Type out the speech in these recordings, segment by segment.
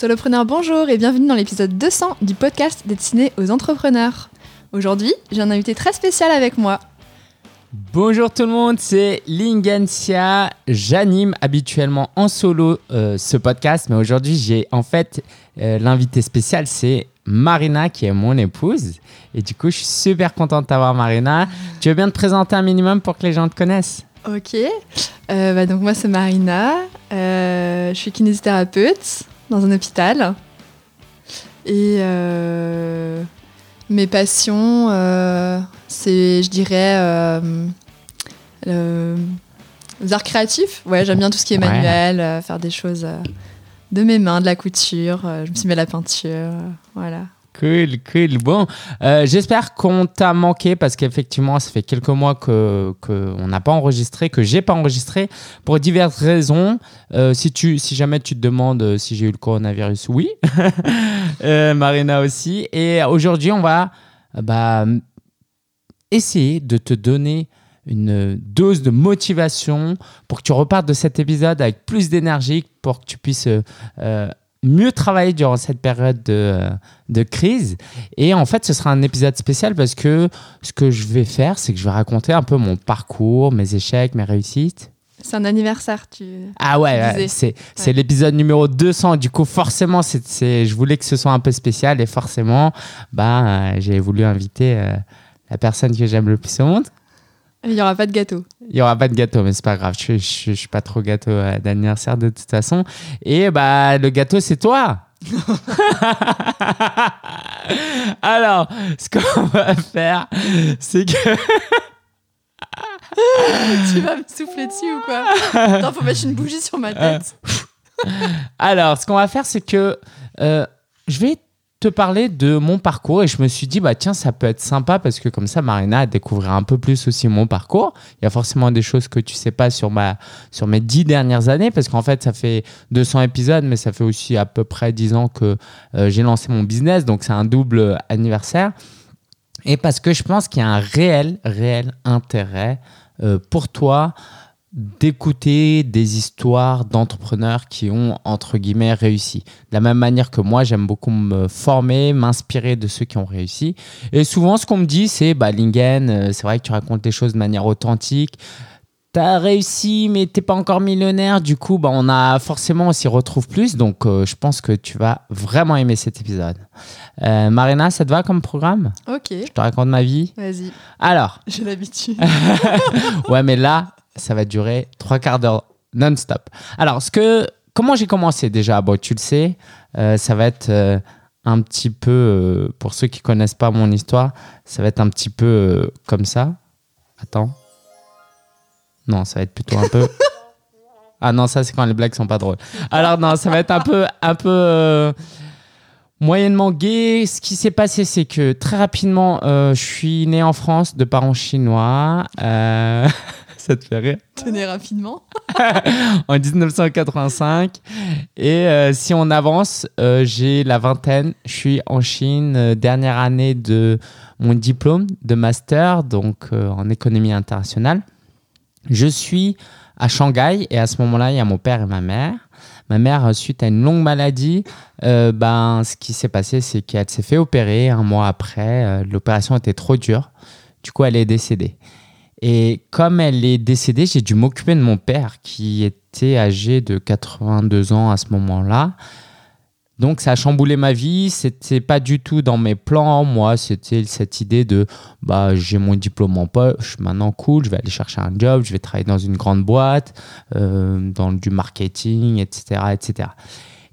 Solopreneur, bonjour et bienvenue dans l'épisode 200 du podcast destiné aux entrepreneurs. Aujourd'hui, j'ai un invité très spécial avec moi. Bonjour tout le monde, c'est Lingensia. J'anime habituellement en solo euh, ce podcast, mais aujourd'hui j'ai en fait euh, l'invité spécial, c'est Marina qui est mon épouse. Et du coup, je suis super contente de t'avoir Marina. Tu veux bien te présenter un minimum pour que les gens te connaissent? Ok, Euh, bah donc moi c'est Marina, Euh, je suis kinésithérapeute dans un hôpital. Et euh, mes passions, euh, c'est, je dirais, euh, le- les arts créatifs. Ouais, j'aime bien tout ce qui est manuel, faire des choses de mes mains, de la couture. je me suis mis à la peinture, voilà. Cool, cool. Bon, euh, j'espère qu'on t'a manqué parce qu'effectivement, ça fait quelques mois que qu'on n'a pas enregistré, que j'ai pas enregistré pour diverses raisons. Euh, si tu, si jamais tu te demandes euh, si j'ai eu le coronavirus, oui. Marina aussi. Et aujourd'hui, on va bah, essayer de te donner une dose de motivation pour que tu repartes de cet épisode avec plus d'énergie, pour que tu puisses mieux travailler durant cette période de, de crise. Et en fait, ce sera un épisode spécial parce que ce que je vais faire, c'est que je vais raconter un peu mon parcours, mes échecs, mes réussites. C'est un anniversaire, tu. Ah ouais, c'est c'est Ouais. l'épisode numéro 200. Du coup, forcément, c'est je voulais que ce soit un peu spécial et forcément, bah, euh, j'ai voulu inviter euh, la personne que j'aime le plus au monde. Il n'y aura pas de gâteau. Il n'y aura pas de gâteau, mais c'est pas grave. Je, je suis pas trop gâteau euh, d'anniversaire de toute façon. Et bah, le gâteau, c'est toi. Alors, ce qu'on va faire, c'est que. tu vas me souffler dessus ou quoi Attends, faut mettre une bougie sur ma tête. Alors, ce qu'on va faire, c'est que euh, je vais te parler de mon parcours et je me suis dit, bah tiens, ça peut être sympa parce que comme ça, Marina découvrira un peu plus aussi mon parcours. Il y a forcément des choses que tu sais pas sur, ma, sur mes dix dernières années parce qu'en fait, ça fait 200 épisodes, mais ça fait aussi à peu près 10 ans que euh, j'ai lancé mon business, donc c'est un double anniversaire. Et parce que je pense qu'il y a un réel, réel intérêt euh, pour toi d'écouter des histoires d'entrepreneurs qui ont, entre guillemets, réussi. De la même manière que moi, j'aime beaucoup me former, m'inspirer de ceux qui ont réussi. Et souvent, ce qu'on me dit, c'est, bah, Lingen, euh, c'est vrai que tu racontes les choses de manière authentique. T'as réussi, mais t'es pas encore millionnaire. Du coup, bah, on a forcément, on s'y retrouve plus. Donc, euh, je pense que tu vas vraiment aimer cet épisode. Euh, Marina, ça te va comme programme? Ok, Je te raconte ma vie? vas-y, Alors, j'ai l'habitude. ouais, mais là, ça va durer trois quarts d'heure non-stop. Alors, ce que, comment j'ai commencé déjà? Bon, tu le sais, euh, ça va être euh, un petit peu, euh, pour ceux qui connaissent pas mon histoire, ça va être un petit peu comme ça. Attends. Non, ça va être plutôt un peu. Ah non, ça c'est quand les blagues sont pas drôles. Alors non, ça va être un peu, un peu moyennement gay. Ce qui s'est passé, c'est que très rapidement, je suis né en France de parents chinois. Ça te fait rire Tenez rapidement. en 1985. Et euh, si on avance, euh, j'ai la vingtaine. Je suis en Chine, euh, dernière année de mon diplôme de master, donc en économie internationale. Je suis à Shanghai et à ce moment-là, il y a mon père et ma mère. Ma mère, suite à une longue maladie, ben, ce qui s'est passé, c'est qu'elle s'est fait opérer un mois après. L'opération était trop dure. Du coup, elle est décédée. Et comme elle est décédée, j'ai dû m'occuper de mon père qui était âgé de 82 ans à ce moment-là. Donc ça a chamboulé ma vie, c'était pas du tout dans mes plans. Moi, c'était cette idée de bah j'ai mon diplôme en poche, maintenant cool, je vais aller chercher un job, je vais travailler dans une grande boîte, euh, dans du marketing, etc., etc.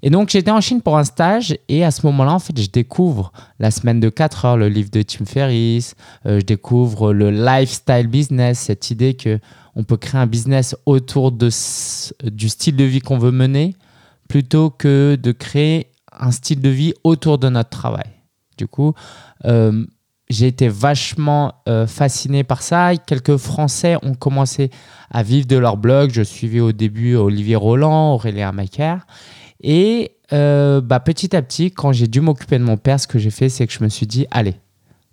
Et donc j'étais en Chine pour un stage et à ce moment-là, en fait, je découvre la semaine de 4 heures, le livre de Tim Ferriss, euh, je découvre le lifestyle business, cette idée que on peut créer un business autour de, du style de vie qu'on veut mener plutôt que de créer un style de vie autour de notre travail. Du coup, euh, j'ai été vachement euh, fasciné par ça. Quelques Français ont commencé à vivre de leur blog. Je suivais au début Olivier Roland, Aurélien Macaire. Et euh, bah, petit à petit, quand j'ai dû m'occuper de mon père, ce que j'ai fait, c'est que je me suis dit, allez,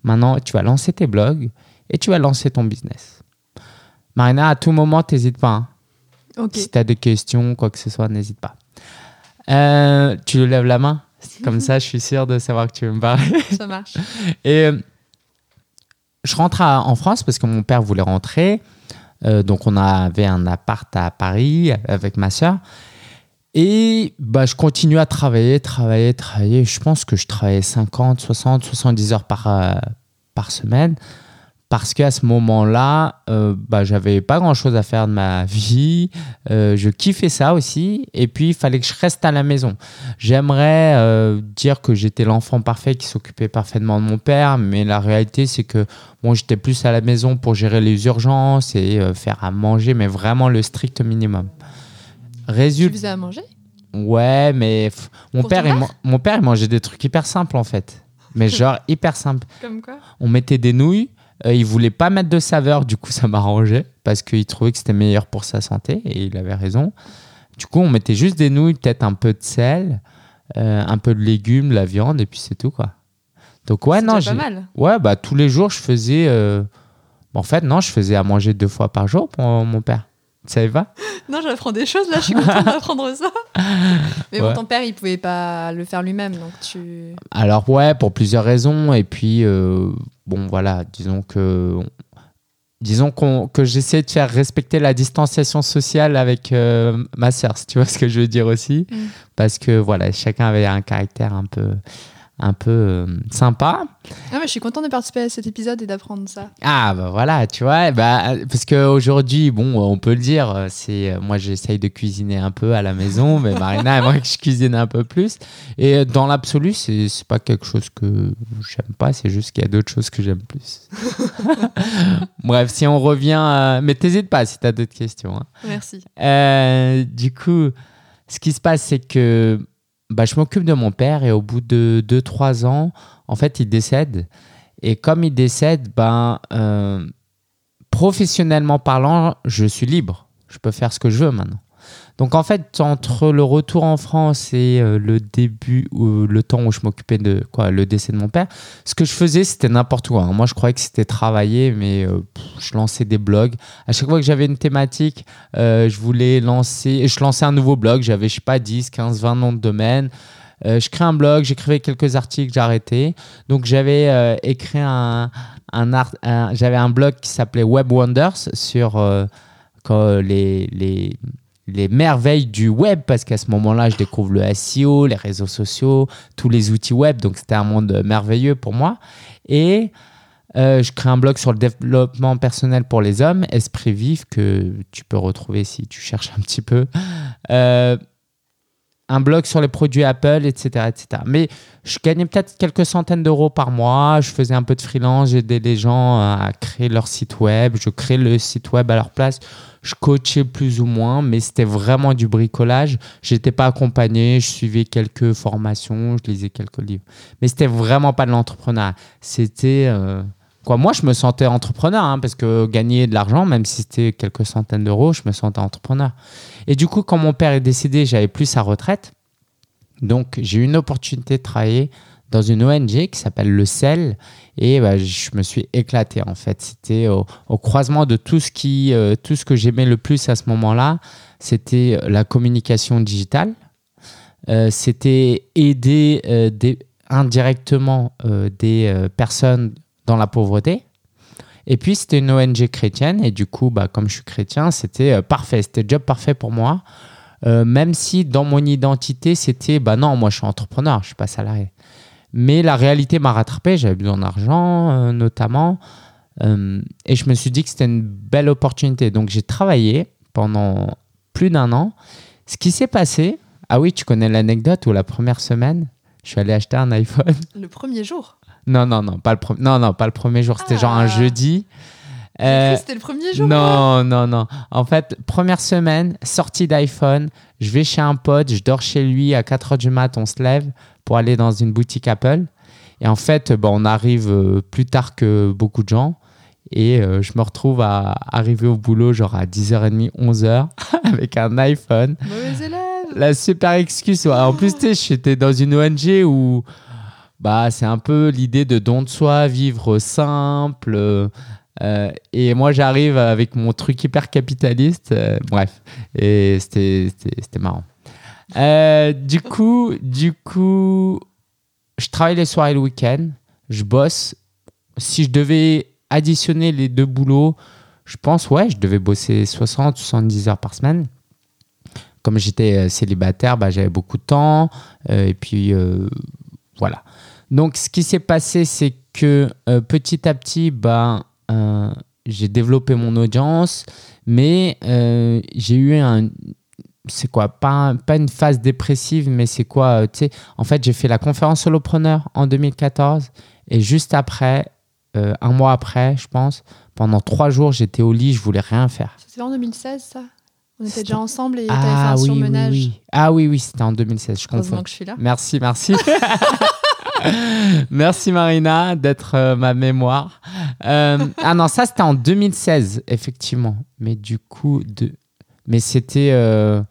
maintenant, tu vas lancer tes blogs et tu vas lancer ton business. Marina, à tout moment, t'hésites pas. hein. Si tu as des questions, quoi que ce soit, n'hésite pas. Euh, tu lèves la main? Comme ça, je suis sûr de savoir que tu veux me parler. Ça marche. Et euh, je rentre à- en France parce que mon père voulait rentrer. Euh, donc, on avait un appart à Paris avec ma soeur. Et bah, je continue à travailler, travailler, travailler. Je pense que je travaillais 50, 60, 70 heures par, euh, par semaine. Parce qu'à ce moment-là, euh, bah, j'avais pas grand-chose à faire de ma vie. Euh, je kiffais ça aussi. Et puis, il fallait que je reste à la maison. J'aimerais euh, dire que j'étais l'enfant parfait qui s'occupait parfaitement de mon père, mais la réalité, c'est que bon, j'étais plus à la maison pour gérer les urgences et faire à manger, mais vraiment le strict minimum. Tu Résultat. faisais à manger? Ouais, mais pff, mon père, il mon père, il mangeait des trucs hyper simples en fait. Mais genre hyper simples. Comme quoi? On mettait des nouilles. euh, il voulait pas mettre de saveur, du coup ça m'arrangeait parce qu'il trouvait que c'était meilleur pour sa santé et il avait raison. Du coup, on mettait juste des nouilles, peut-être un peu de sel, euh, un peu de légumes, la viande et puis c'est tout quoi. Donc ouais, non, j'ai- pas mal. ouais, bah tous les jours je faisais. euh, En fait, non, je faisais à manger deux fois par jour pour mon père. Tu savais pas Non, j'apprends des choses là, je suis contente d'apprendre ça. Mais bon, ton père, il pouvait pas le faire lui-même, donc tu. Alors ouais, pour plusieurs raisons. Et puis, euh, bon voilà, disons que... Disons que j'essaie de faire respecter la distanciation sociale avec euh, ma sœur, si tu vois ce que je veux dire aussi. Mm. Parce que voilà, chacun avait un caractère un peu, un peu euh, sympa. Ah, mais je suis contente de participer à cet épisode et d'apprendre ça. Ah bah voilà, tu vois, bah, parce qu'aujourd'hui, bon, on peut le dire, euh, c'est euh, moi j'essaye de cuisiner un peu à la maison, mais Marina aimerait que je cuisine un peu plus. Et dans l'absolu, c'est c'est pas quelque chose que j'aime pas, c'est juste qu'il y a d'autres choses que j'aime plus. Bref, si on revient, à- mais t'hésites pas si t'as d'autres questions. hein. Merci. Euh, du coup, ce qui se passe, c'est que bah, je m'occupe de mon père et au bout de 2-3 ans, en fait, il décède. Et comme il décède, ben, euh, professionnellement parlant, je suis libre. Je peux faire ce que je veux maintenant. Donc en fait, entre le retour en France et euh, le début, ou le temps où je m'occupais de le décès de mon père, ce que je faisais, c'était n'importe quoi. Moi, je croyais que c'était travailler, mais euh, je lançais des blogs. À chaque fois que j'avais une thématique, euh, je voulais lancer, je lançais un nouveau blog. J'avais, je sais pas, 10, 15, 20 noms de domaine. Euh, je crée un blog, j'écrivais quelques articles, arrêté. Donc j'avais euh, écrit un, un, blog qui s'appelait Web Wonders sur euh, les, les merveilles du web, parce qu'à ce moment-là, je découvre le SEO, les réseaux sociaux, tous les outils web. Donc c'était un monde merveilleux pour moi. Et euh, je crée un blog sur le développement personnel pour les hommes, Esprit Vif, que tu peux retrouver si tu cherches un petit peu. Euh, un blog sur les produits Apple, etc. etc. Mais je gagnais peut-être quelques centaines d'euros par mois. Je faisais un peu de freelance, j'aidais les gens à créer leur site web. Je créais le site web à leur place. Je coachais plus ou moins, mais c'était vraiment du bricolage. J'étais pas accompagné, je suivais quelques formations, je lisais quelques livres. Mais c'était vraiment pas de l'entrepreneuriat. C'était. euh, Quoi, moi, je me sentais entrepreneur, hein, parce que gagner de l'argent, même si c'était quelques centaines d'euros, je me sentais entrepreneur. Et du coup, quand mon père est décédé, j'avais plus sa retraite. Donc, j'ai eu une opportunité de travailler dans une ONG qui s'appelle le CEL. Et bah, je me suis éclaté, en fait. C'était au, croisement de tout ce, qui, euh, tout ce que j'aimais le plus à ce moment-là. C'était la communication digitale. Euh, c'était aider euh, indirectement euh, des euh, personnes dans la pauvreté. Et puis, c'était une ONG chrétienne. Et du coup, bah, comme je suis chrétien, c'était euh, parfait. C'était le job parfait pour moi. Euh, même si dans mon identité, c'était bah non, moi je suis entrepreneur, je suis pas salarié. Mais la réalité m'a rattrapé. J'avais besoin d'argent, euh, notamment. Et je me suis dit que c'était une belle opportunité. Donc, j'ai travaillé pendant plus d'un an. Ce qui s'est passé, ah oui, tu connais l'anecdote où la première semaine, je suis allé acheter un iPhone. Le premier jour. Non, non, non, pas le, pre- non, non, pas le premier jour. C'était genre un Ah. jeudi. Euh, C'était le premier jour. non, non, non. En fait, première semaine, sortie d'iPhone, je vais chez un pote, je dors chez lui à 4h du mat, on se lève pour aller dans une boutique Apple. Et en fait, bon, on arrive euh, plus tard que beaucoup de gens. Et euh, je me retrouve à arriver au boulot genre à 10h30, 11h avec un iPhone. Mauvais élève. La super excuse. ouais. En plus, tu sais, j'étais dans une ONG où bah, c'est un peu l'idée de don de soi, vivre simple. euh, et moi, j'arrive avec mon truc hyper capitaliste. euh, bref, et c'était marrant. Euh, du coup, du coup, je travaille les soirs et le week-end. Je bosse. Si je devais additionner les deux boulots, je pense, ouais, je devais bosser 60, 70 heures par semaine. Comme j'étais célibataire, bah, j'avais beaucoup de temps. Et puis, voilà. Donc, ce qui s'est passé, c'est que euh, petit à petit, bah, euh, j'ai développé mon audience, mais euh, j'ai eu un. C'est quoi pas, pas une phase dépressive, mais c'est quoi Tu sais, en fait, j'ai fait la conférence solopreneur en 2014, et juste après, un mois après, je pense, pendant trois jours, j'étais au lit, je voulais rien faire. C'était en 2016, ça? On était déjà ensemble et t'avais fait Ah un oui, surmenage. oui. Ah oui, oui, c'était en 2016, je confonds. que je suis là. Merci, merci. merci Marina d'être euh, ma mémoire. Euh, ah non, ça c'était en 2016, effectivement. Mais du coup, de... mais c'était... euh,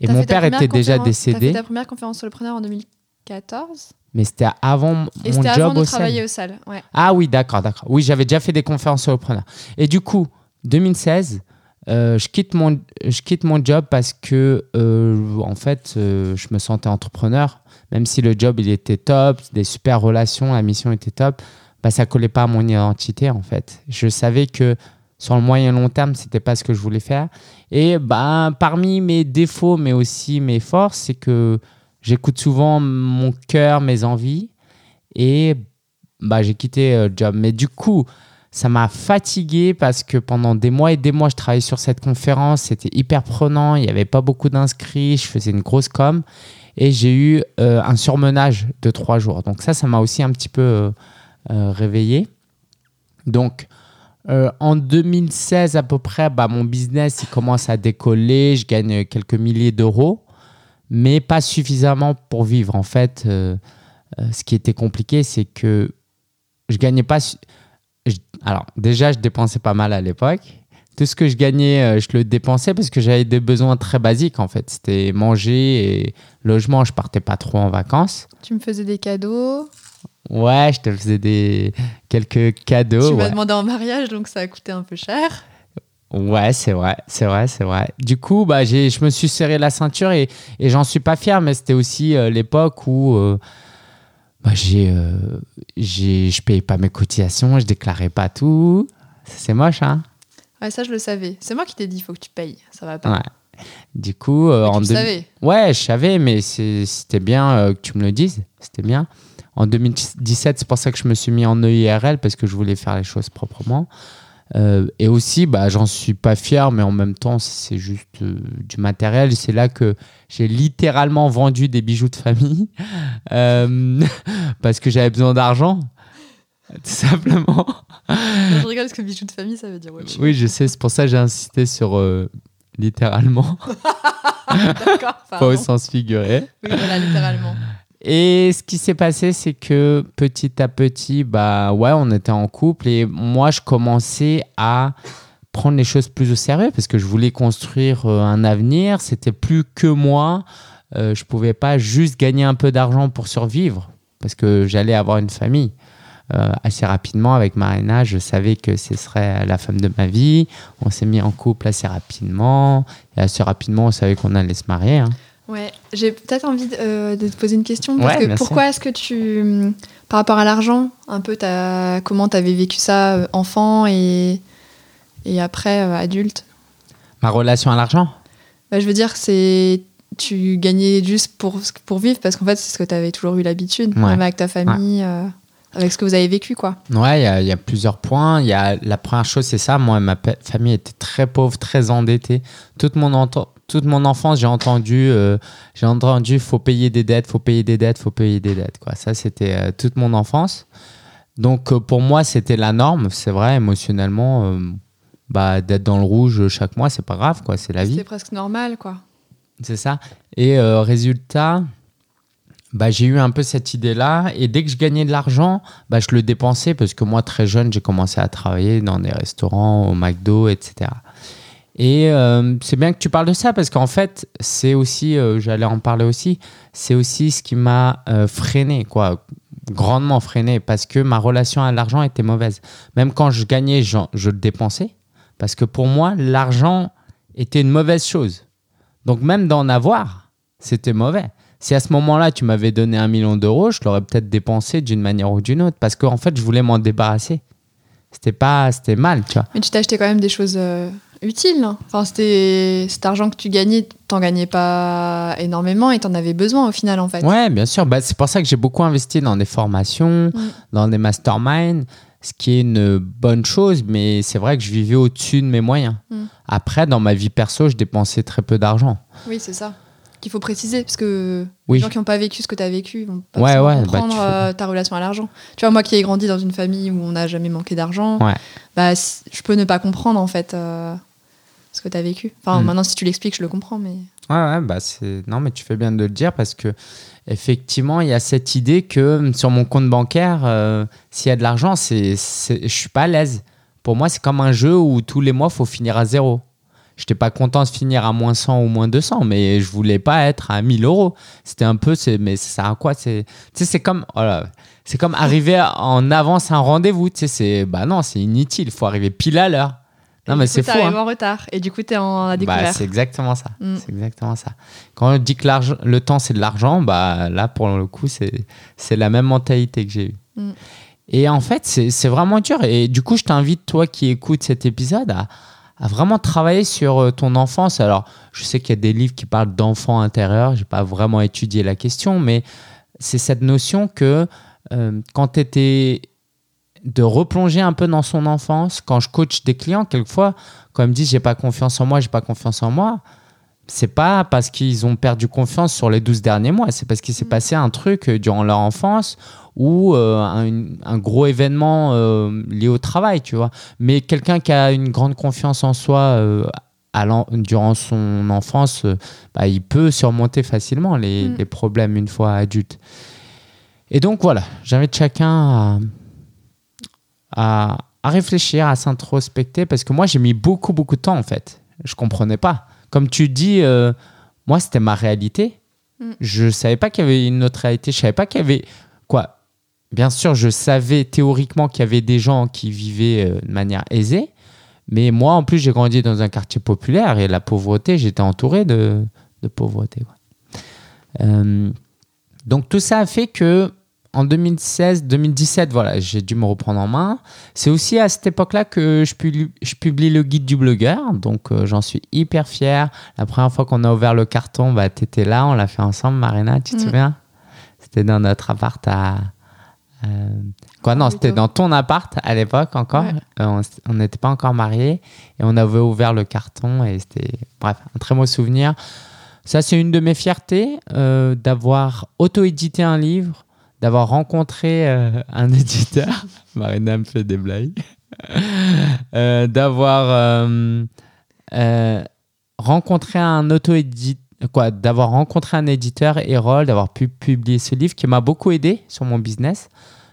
Et T'as mon fait ta père première était déjà conférence- T'as décédé, fait ta première conférence solopreneur en 2014 mais c'était avant et mon c'était job avant de au travailler au salle. Ouais. Ah oui, d'accord, d'accord. Oui, j'avais déjà fait des conférences solopreneurs. Et du coup, 2016, euh, je, quitte mon, je quitte mon job parce que, euh, en fait, euh, je me sentais entrepreneur. Même si le job, il était top, des super relations, la mission était top, bah, ça collait pas à mon identité, en fait. Je savais que sur le moyen long terme, c'était pas ce que je voulais faire. Et bah, parmi mes défauts, mais aussi mes forces, c'est que j'écoute souvent mon cœur, mes envies. Et bah, j'ai quitté euh, le job. Mais du coup, ça m'a fatigué parce que pendant des mois et des mois, je travaillais sur cette conférence. C'était hyper prenant. Il n'y avait pas beaucoup d'inscrits. Je faisais une grosse com. Et j'ai eu euh, un surmenage de trois jours. Donc ça, ça m'a aussi un petit peu euh, euh, réveillé. Donc, en 2016 à peu près, bah, mon business il commence à décoller. Je gagne quelques milliers d'euros, mais pas suffisamment pour vivre. En fait, ce qui était compliqué, c'est que je gagnais pas. Alors, déjà, je dépensais pas mal à l'époque. Tout ce que je gagnais, euh, je le dépensais parce que j'avais des besoins très basiques en fait. C'était manger et logement. Je partais pas trop en vacances. Tu me faisais des cadeaux. Ouais, je te faisais des quelques cadeaux. tu m'as ouais. demandé en mariage, donc ça a coûté un peu cher. Ouais, c'est vrai, c'est vrai, c'est vrai. Du coup, bah, j'ai, je me suis serré la ceinture et, et j'en suis pas fier, mais c'était aussi euh, l'époque où euh, bah, j'ai, euh, j'ai, je payais pas mes cotisations, je déclarais pas tout. C'est moche, hein Ouais, ça, je le savais. C'est moi qui t'ai dit, il faut que tu payes. Ça va pas. Ouais. Du coup, euh, en tu deux- savais. Ouais, je savais, mais c'était bien euh, que tu me le dises. C'était bien. En 2017, c'est pour ça que je me suis mis en EIRL parce que je voulais faire les choses proprement. Euh, et aussi, bah, j'en suis pas fier, mais en même temps, c'est juste euh, du matériel. C'est là que j'ai littéralement vendu des bijoux de famille euh, parce que j'avais besoin d'argent, tout simplement. Non, je rigole parce que bijoux de famille, ça veut dire chose. Oui, je sais, c'est pour ça que j'ai insisté sur euh, littéralement, D'accord. pas au sens figuré. Oui, voilà, littéralement. Et ce qui s'est passé, c'est que petit à petit, bah ouais, on était en couple et moi, je commençais à prendre les choses plus au sérieux parce que je voulais construire euh, un avenir. C'était plus que moi. Euh, je pouvais pas juste gagner un peu d'argent pour survivre parce que j'allais avoir une famille. Euh, assez rapidement avec Marina, je savais que ce serait la femme de ma vie. On s'est mis en couple assez rapidement et assez rapidement, on savait qu'on allait se marier. hein. Ouais, j'ai peut-être envie de, euh, de te poser une question. Parce Ouais, que pourquoi est-ce que tu, hum, par rapport à l'argent, un peu, comment tu avais vécu ça euh, enfant et, et après euh, adulte? Ma relation à l'argent? Bah, Je veux dire, c'est tu gagnais juste pour, pour vivre parce qu'en fait, c'est ce que tu avais toujours eu l'habitude, Ouais. même avec ta famille, avec ce que vous avez vécu, quoi. Ouais, il y a- il y, a plusieurs points. Il y a, la première chose, c'est ça. Moi, ma famille était très pauvre, très endettée. Toute mon, toute mon enfance, j'ai entendu, euh, j'ai entendu, faut payer des dettes, faut payer des dettes, faut payer des dettes. Quoi. Ça, c'était euh, toute mon enfance. Donc, euh, pour moi, c'était la norme. C'est vrai, émotionnellement, euh, bah, d'être dans le rouge chaque mois, c'est pas grave, quoi. C'est la vie. C'était presque normal, quoi. C'est ça. Et résultat, bah, j'ai eu un peu cette idée-là. Et dès que je gagnais de l'argent, bah, je le dépensais parce que moi, très jeune, j'ai commencé à travailler dans des restaurants, au McDo, etc. Et euh, c'est bien que tu parles de ça parce qu'en fait, c'est aussi, euh, j'allais en parler aussi, c'est aussi ce qui m'a euh, freiné, quoi, grandement freiné parce que ma relation à l'argent était mauvaise. Même quand je gagnais, j'en- je le dépensais parce que pour moi, l'argent était une mauvaise chose. Donc même d'en avoir, C'était mauvais. Si à ce moment-là, tu m'avais donné un million d'euros, je l'aurais peut-être dépensé d'une manière ou d'une autre. Parce qu'en fait, je voulais m'en débarrasser. C'était pas, c'était mal, tu vois. Mais tu acheté quand même des choses euh, utiles. hein. Enfin, c'était cet argent que tu gagnais, t'en gagnais pas énormément et t'en avais besoin au final en fait. Ouais, bien sûr. Bah, c'est pour ça que j'ai beaucoup investi dans des formations, Mm. dans des masterminds, ce qui est une bonne chose, mais c'est vrai que je vivais au-dessus de mes moyens. Mm. Après, dans ma vie perso, je dépensais très peu d'argent. Oui, c'est ça qu'il faut préciser parce que Oui. les gens qui n'ont pas vécu ce que tu as vécu vont pas Ouais, forcément ouais, bah, comprendre euh, ta relation à l'argent. Tu vois, moi qui ai grandi dans une famille où on n'a jamais manqué d'argent, Ouais. bah, si- je peux ne pas comprendre en fait euh, ce que tu as vécu. Enfin, Mm. maintenant, si tu l'expliques, je le comprends, mais. Ouais, bah c'est. Non, mais tu fais bien de le dire parce que, effectivement, il y a cette idée que hum, sur mon compte bancaire, euh, s'il y a de l'argent, c'est, c'est... je suis pas à l'aise. Pour moi, c'est comme un jeu où tous les mois, il faut finir à zéro. Je n'étais pas content de finir à moins 100 ou moins 200, mais je voulais pas être à 1000 euros. C'était un peu, c'est, mais ça sert à quoi c'est, Tu sais, c'est comme, voilà, c'est comme arriver en avance à un rendez-vous. Tu sais, c'est, bah non, c'est inutile. Il faut arriver pile à l'heure. Non, mais c'est fou. hein. en retard et du coup, tu es en Bah, découvert. c'est exactement ça. Mm. C'est exactement ça. Quand on dit que le temps c'est de l'argent, bah là pour le coup c'est c'est la même mentalité que j'ai eue. Mm. Et en fait c'est c'est vraiment dur. Et du coup je t'invite toi qui écoutes cet épisode à, à vraiment travailler sur euh, ton enfance. Alors je sais qu'il y a des livres qui parlent d'enfant intérieur. J'ai pas vraiment étudié la question, mais c'est cette notion que euh, quand tu étais de replonger un peu dans son enfance. Quand je coach des clients, quelquefois, quand ils me disent j'ai pas confiance en moi, j'ai pas confiance en moi, c'est pas parce qu'ils ont perdu confiance sur les 12 derniers mois, c'est parce qu'il s'est Mm. passé un truc euh, durant leur enfance ou euh, un, un gros événement euh, lié au travail, tu vois. Mais quelqu'un qui a une grande confiance en soi euh, durant son enfance, bah, il peut surmonter facilement les, Mm. les problèmes une fois adulte. Et donc voilà, j'invite chacun à, à, à réfléchir, à s'introspecter, parce que moi j'ai mis beaucoup, beaucoup de temps en fait. Je comprenais pas. Comme tu dis, euh, moi c'était ma réalité. Mm. Je savais pas qu'il y avait une autre réalité. Je savais pas qu'il y avait quoi. Bien sûr, je savais théoriquement qu'il y avait des gens qui vivaient euh, de manière aisée, mais moi en plus j'ai grandi dans un quartier populaire et la pauvreté, j'étais entouré de, de pauvreté. Euh, donc tout ça a fait que en 2016-2017, voilà, j'ai dû me reprendre en main. C'est aussi à cette époque-là que je publie, je publie le guide du blogueur, donc euh, j'en suis hyper fier. La première fois qu'on a ouvert le carton, bah, tu étais là, on l'a fait ensemble, Marina, tu te Mm. souviens? C'était dans notre appart à... euh, quoi, non, Ah, c'était dans ton appart à l'époque encore. Ouais. Euh, on n'était pas encore mariés et on avait ouvert le carton et c'était, bref, un très beau souvenir. Ça, c'est une de mes fiertés d'avoir auto-édité un livre, d'avoir rencontré euh, un éditeur. Marina me fait des blagues. Euh, d'avoir euh, rencontré un auto-éditeur. Quoi, d'avoir rencontré un éditeur, Erol, d'avoir pu publier ce livre qui m'a beaucoup aidé sur mon business,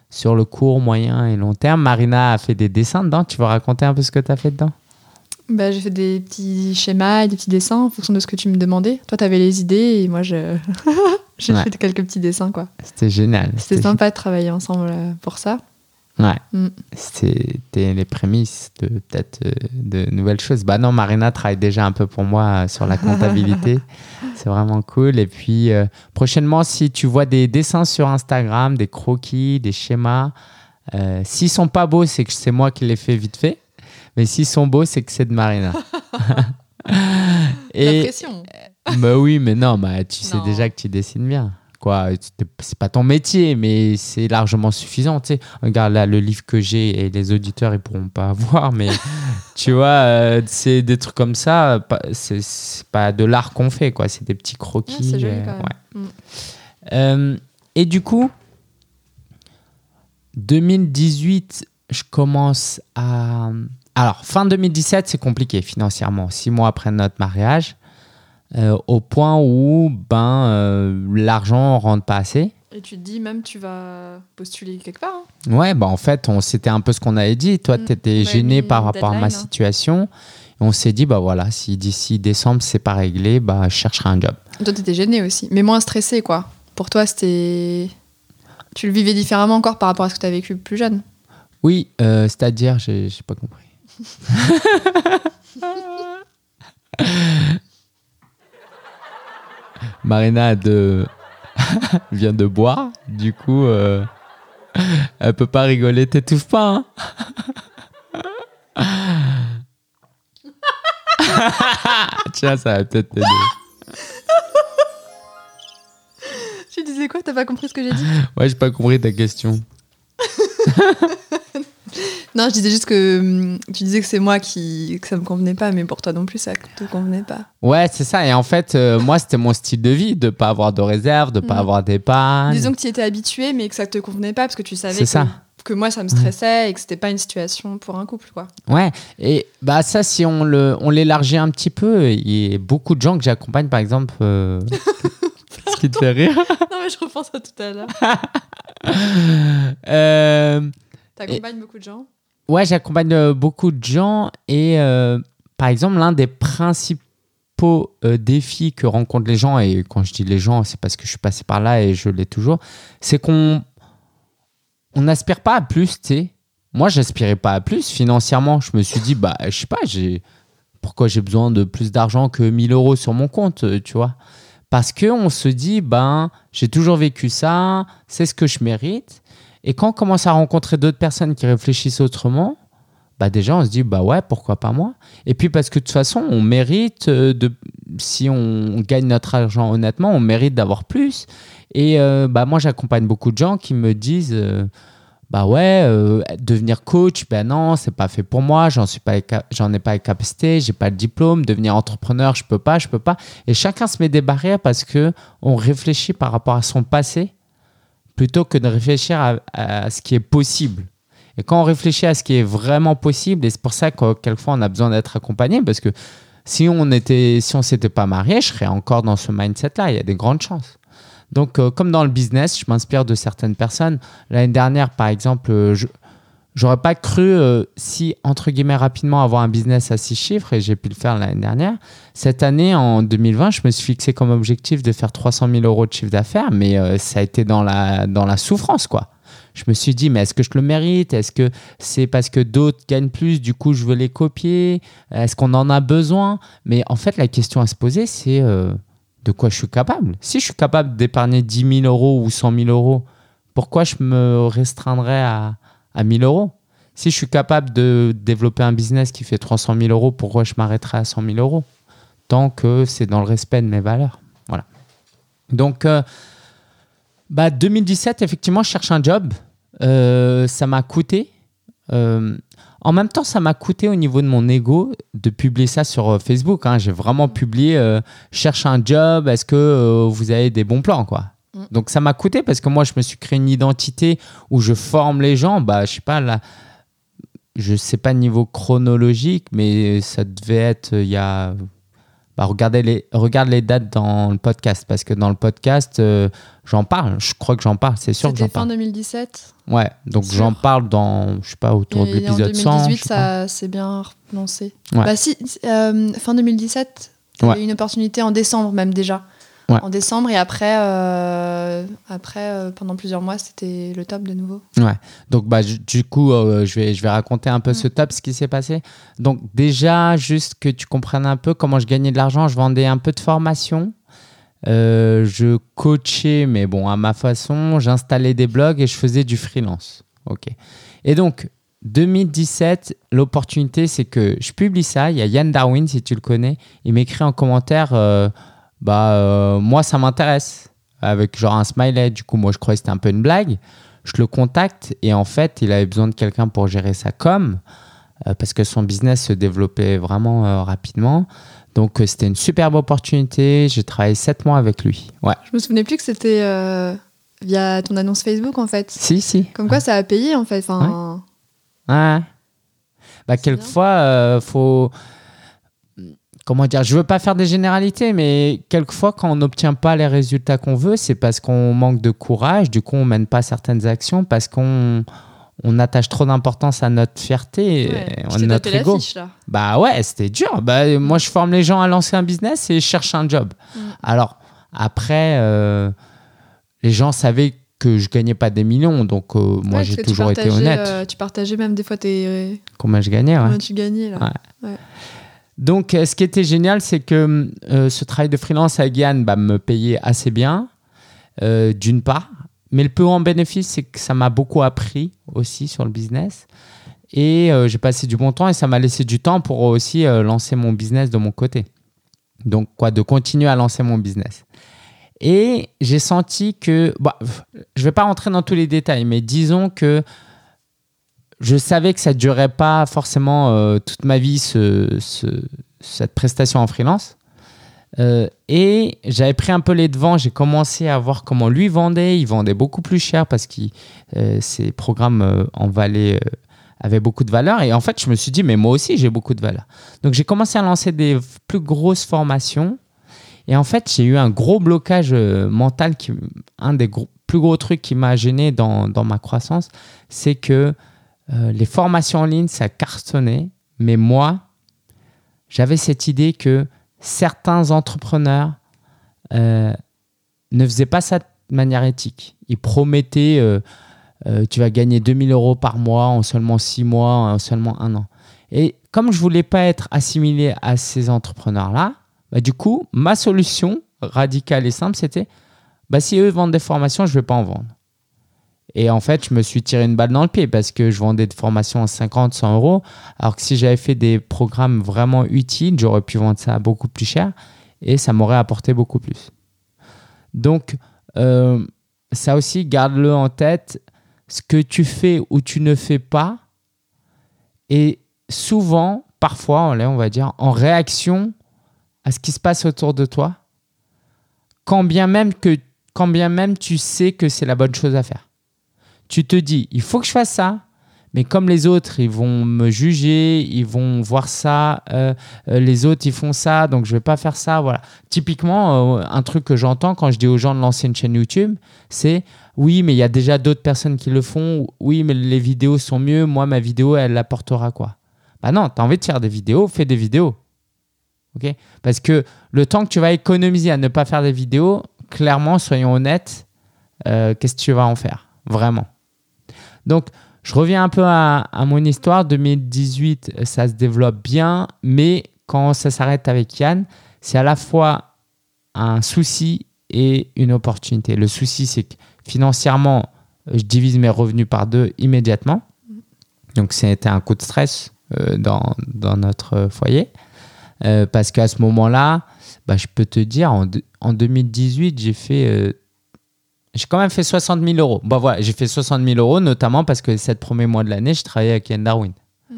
sur le court, moyen et long terme. Marina a fait des dessins dedans. Tu veux raconter un peu ce que tu as fait dedans? Bah, j'ai fait des petits schémas et des petits dessins en fonction de ce que tu me demandais. Toi, tu avais les idées et moi, je... j'ai Ouais. fait quelques petits dessins. quoi. C'était génial. C'était sympa de travailler ensemble euh, pour ça. Ouais. Mm. C'était les prémices de peut-être euh, de nouvelles choses. Bah non, Marina travaille déjà un peu pour moi euh, sur la comptabilité. C'est vraiment cool. Et puis euh, prochainement, si tu vois des dessins sur Instagram, des croquis, des schémas, euh, s'ils sont pas beaux, c'est que c'est moi qui les fais vite fait. Mais s'ils sont beaux, c'est que c'est de Marina. Et pression. bah oui, mais non, bah, tu sais Non. déjà que tu dessines bien. Quoi, c'est pas ton métier, mais c'est largement suffisant. Tu sais, regarde là le livre que j'ai et les auditeurs ils pourront pas voir, mais tu vois, euh, c'est des trucs comme ça. C'est pas de l'art qu'on fait, quoi. C'est des petits croquis. Ouais, joli euh, quand même. ouais. Mm. Euh, et du coup, 2018, je commence à. Alors, fin 2017, c'est compliqué financièrement, six mois après notre mariage, euh, au point où ben, euh, l'argent rentre pas assez. Et tu te dis même tu vas postuler quelque part. hein. Ouais, bah en fait, on c'était un peu ce qu'on avait dit. Toi, Mm. tu étais gêné par rapport à ma hein. situation. Et on s'est dit, bah voilà, si d'ici décembre, c'est pas réglé, bah je chercherai un job. Toi, t'étais gêné aussi, mais moins stressé, quoi. Pour toi, c'était. Tu le vivais différemment encore par rapport à ce que tu as vécu plus jeune? Oui, euh, c'est-à-dire, j'ai pas compris. Marina de... vient de boire. Du coup, euh, elle peut pas rigoler. T'étouffes pas, hein Tiens, ça va peut-être t'aider. Tu disais quoi? T'as pas compris ce que j'ai dit? Ouais, j'ai pas compris ta question. Non, je disais juste que hum, tu disais que c'est moi qui que ça me convenait pas, mais pour toi non plus ça te convenait pas. Ouais, c'est ça. Et en fait, euh, moi, c'était mon style de vie de pas avoir de réserve, de pas Mhm. avoir d'épargne. Disons que tu y étais habitué, mais que ça te convenait pas parce que tu savais que, ça. que moi ça me stressait et que c'était pas une situation pour un couple quoi. Ouais, et bah ça, si on le, on l'élargit un petit peu, il y a beaucoup de gens que j'accompagne, par exemple. euh, Ce qui te fait rire. non mais je repense à tout à l'heure. Euh, T'accompagnes beaucoup de gens ouais, j'accompagne euh, beaucoup de gens et euh, par exemple, l'un des principaux euh, défis que rencontrent les gens, et quand je dis les gens, c'est parce que je suis passé par là et je l'ai toujours, c'est qu'on on n'aspire pas à plus, tu sais. Moi, j'aspirais pas à plus financièrement. Je me suis dit, bah, je sais pas, j'ai pourquoi j'ai besoin de plus d'argent que 1000 euros sur mon compte, tu vois Parce que on se dit, ben, j'ai toujours vécu ça, c'est ce que je mérite. Et quand on commence à rencontrer d'autres personnes qui réfléchissent autrement, bah déjà on se dit bah ouais pourquoi pas moi? Et puis parce que de toute façon on mérite euh, de si on gagne notre argent honnêtement on mérite d'avoir plus. Et euh, bah moi j'accompagne beaucoup de gens qui me disent euh, bah ouais euh, devenir coach ben non c'est pas fait pour moi j'en suis pas j'en ai pas les capacités j'ai pas le diplôme devenir entrepreneur je peux pas je peux pas. Et chacun se met des barrières parce que on réfléchit par rapport à son passé plutôt que de réfléchir à, ce qui est possible et quand on réfléchit à ce qui est vraiment possible, et c'est pour ça que quelquefois on a besoin d'être accompagné, parce que si on était, si s'était pas marié, je serais encore dans ce mindset-là. Il y a des grandes chances. Donc, euh, comme dans le business, je m'inspire de certaines personnes. L'année dernière, par exemple, euh, j'aurais pas cru euh, si entre guillemets rapidement avoir un business à six chiffres, et j'ai pu le faire l'année dernière. Cette année, en 2020, je me suis fixé comme objectif de faire 300 000 euros de chiffre d'affaires, mais euh, ça a été dans la dans la souffrance, quoi. Je me suis dit, mais est-ce que je le mérite? Est-ce que c'est parce que d'autres gagnent plus, du coup je veux les copier? Est-ce qu'on en a besoin? Mais en fait, la question à se poser, c'est euh, de quoi je suis capable? Si je suis capable d'épargner 10 000 euros ou 100 000 euros, pourquoi je me restreindrais à, à 1000 euros Si je suis capable de développer un business qui fait 300 000 euros, pourquoi je m'arrêterais à 100 000 euros? Tant que c'est dans le respect de mes valeurs. Voilà. Donc, euh, bah, 2017, effectivement, je cherche un job. Euh, ça m'a coûté. Euh, en même temps, ça m'a coûté au niveau de mon ego de publier ça sur Facebook. hein. J'ai vraiment publié cherche un job, est-ce que vous avez des bons plans quoi? Mm. Donc ça m'a coûté parce que moi je me suis créé une identité où je forme les gens. Bah je sais pas là, je sais pas niveau chronologique, mais ça devait être euh, il y a. Bah, regardez les, regarde les dates dans le podcast parce que dans le podcast euh, j'en parle. Je crois que j'en parle, c'est sûr que j'en C'était fin parle. 2017. Ouais, donc j'en parle dans, je sais pas, autour de Et en l'épisode 100. 2018, je sais pas. ça s'est bien relancé. Ouais. Bah si, euh, fin 2017, il y Ouais. a eu une opportunité en décembre même déjà. Ouais. En décembre et après, euh, après euh, pendant plusieurs mois, c'était le top de nouveau. Donc, bah, du coup, euh, je, vais, je vais raconter un peu Mm. ce top, ce qui s'est passé. Donc, déjà, juste que tu comprennes un peu comment je gagnais de l'argent, je vendais un peu de formation. Je coachais, mais bon, à ma façon, j'installais des blogs et je faisais du freelance. OK. Et donc, 2017, l'opportunité, c'est que je publie ça. Il y a Yann Darwin, si tu le connais. Il m'écrit en commentaire euh, Bah, euh, moi, ça m'intéresse. Avec genre un smiley. Du coup, moi, je croyais que c'était un peu une blague. Je le contacte et en fait, il avait besoin de quelqu'un pour gérer sa com euh, parce que son business se développait vraiment euh, rapidement. Donc, c'était une superbe opportunité. J'ai travaillé sept mois avec lui. Ouais. Je me souvenais plus que c'était via ton annonce Facebook en fait. Si, si. Comme quoi ça a payé en fait. Enfin, Ouais. Bah, C'est quelquefois, faut. Comment dire Je veux pas faire des généralités, mais quelquefois, quand on n'obtient pas les résultats qu'on veut, c'est parce qu'on manque de courage. Du coup, on mène pas certaines actions parce qu'on on attache trop d'importance à notre fierté, ouais. à notre ego. là. Bah ouais, c'était dur. Bah, moi, je forme les gens à lancer un business et je cherche un job. Mm. Alors, après, euh, les gens savaient que je gagnais pas des millions, donc euh, moi, Ouais, j'ai toujours été honnête. euh, tu partageais même des fois tes, Combien je gagnais, ouais. combien tu gagnais là. Donc, euh, ce qui était génial, c'est que euh, ce travail de freelance avec Yann bah, me payait assez bien, euh, d'une part. Mais le plus grand bénéfice, c'est que ça m'a beaucoup appris aussi sur le business. Et j'ai passé du bon temps et ça m'a laissé du temps pour aussi lancer mon business de mon côté. Donc, quoi, de continuer à lancer mon business. Et j'ai senti que, bah, je vais pas rentrer dans tous les détails, mais disons que je savais que ça ne durerait pas forcément euh, toute ma vie, ce- ce- cette prestation en freelance. Euh, et j'avais pris un peu les devants, j'ai commencé à voir comment lui vendait. Il vendait beaucoup plus cher parce que ses programmes euh, en euh, avaient beaucoup de valeur. Et en fait, je me suis dit, mais moi aussi, j'ai beaucoup de valeur. Donc j'ai commencé à lancer des plus grosses formations. Et en fait, j'ai eu un gros blocage euh, mental. Qui, un des plus gros trucs qui m'a gêné dans, dans ma croissance, c'est que euh, les formations en ligne, ça cartonnait. Mais moi, j'avais cette idée que certains entrepreneurs euh, ne faisaient pas ça de manière éthique. Ils promettaient euh, tu vas gagner 2000 euros par mois en seulement 6 mois, en seulement un an. Et comme je voulais pas être assimilé à ces entrepreneurs-là, bah, du coup, ma solution radicale et simple, c'était bah, si eux vendent des formations, je vais pas en vendre. Et en fait, je me suis tiré une balle dans le pied parce que je vendais des formations à 50, 100 euros. Alors que si j'avais fait des programmes vraiment utiles, j'aurais pu vendre ça beaucoup plus cher et ça m'aurait apporté beaucoup plus. Donc, euh, ça aussi, garde-le en tête. Ce que tu fais ou tu ne fais pas est souvent, parfois, on va dire, en réaction à ce qui se passe autour de toi, quand bien même, que, quand bien même tu sais que c'est la bonne chose à faire. Tu te dis, il faut que je fasse ça, mais comme les autres, ils vont me juger, ils vont voir ça, euh, euh, les autres, ils font ça, donc je vais pas faire ça. Voilà. Typiquement, euh, un truc que j'entends quand je dis aux gens de lancer une chaîne YouTube, c'est oui, mais il y a déjà d'autres personnes qui le font. Oui, mais les vidéos sont mieux. Moi, ma vidéo, elle apportera quoi? Bah non, tu as envie de faire des vidéos, fais des vidéos. ok? Parce que le temps que tu vas économiser à ne pas faire des vidéos, clairement, soyons honnêtes, qu'est-ce que tu vas en faire? Vraiment. Donc, je reviens un peu à, mon histoire. 2018, ça se développe bien, mais quand ça s'arrête avec Yann, c'est à la fois un souci et une opportunité. Le souci, c'est que financièrement, je divise mes revenus par deux immédiatement. Donc, c'était un coup de stress euh, dans, notre foyer. Euh, parce qu'à ce moment-là, bah, je peux te dire, en, en 2018, j'ai fait euh, j'ai quand même fait 60 000 euros. Bon, voilà, j'ai fait 60 000 euros, notamment parce que les sept premiers mois de l'année, je travaillais avec Yann Darwin. Mm.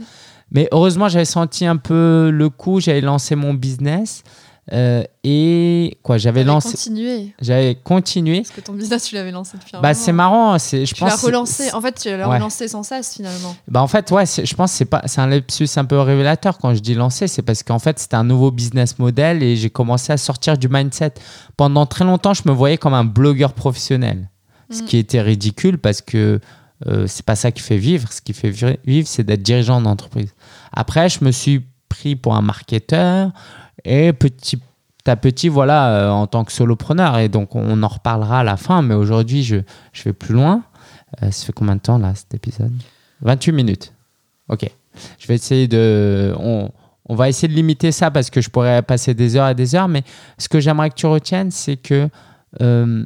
Mais heureusement, j'avais senti un peu le coup, j'avais lancé mon business. Euh, et quoi, j'avais lancé. continué. J'avais continué. Parce que ton business, tu l'avais lancé depuis un bah, c'est marrant. C'est, je tu l'as relancé. En fait, tu l'as ouais. relancé sans cesse finalement. Bah, en fait, ouais, je pense que c'est pas, c'est un lapsus un peu révélateur quand je dis lancer. C'est parce qu'en fait, c'était un nouveau business model et j'ai commencé à sortir du mindset. Pendant très longtemps, je me voyais comme un blogueur professionnel. Mm. Ce qui était ridicule parce que euh, c'est pas ça qui fait vivre. Ce qui fait vivre, c'est d'être dirigeant d'entreprise. Après, je me suis pris pour un marketeur et petit à petit, voilà, euh, en tant que solopreneur. Et donc, on en reparlera à la fin. Mais aujourd'hui, je, je vais plus loin. Euh, ça fait combien de temps, là, cet épisode? 28 minutes. OK. Je vais essayer de... On, on, va essayer de limiter ça parce que je pourrais passer des heures et des heures. Mais ce que j'aimerais que tu retiennes, c'est que euh,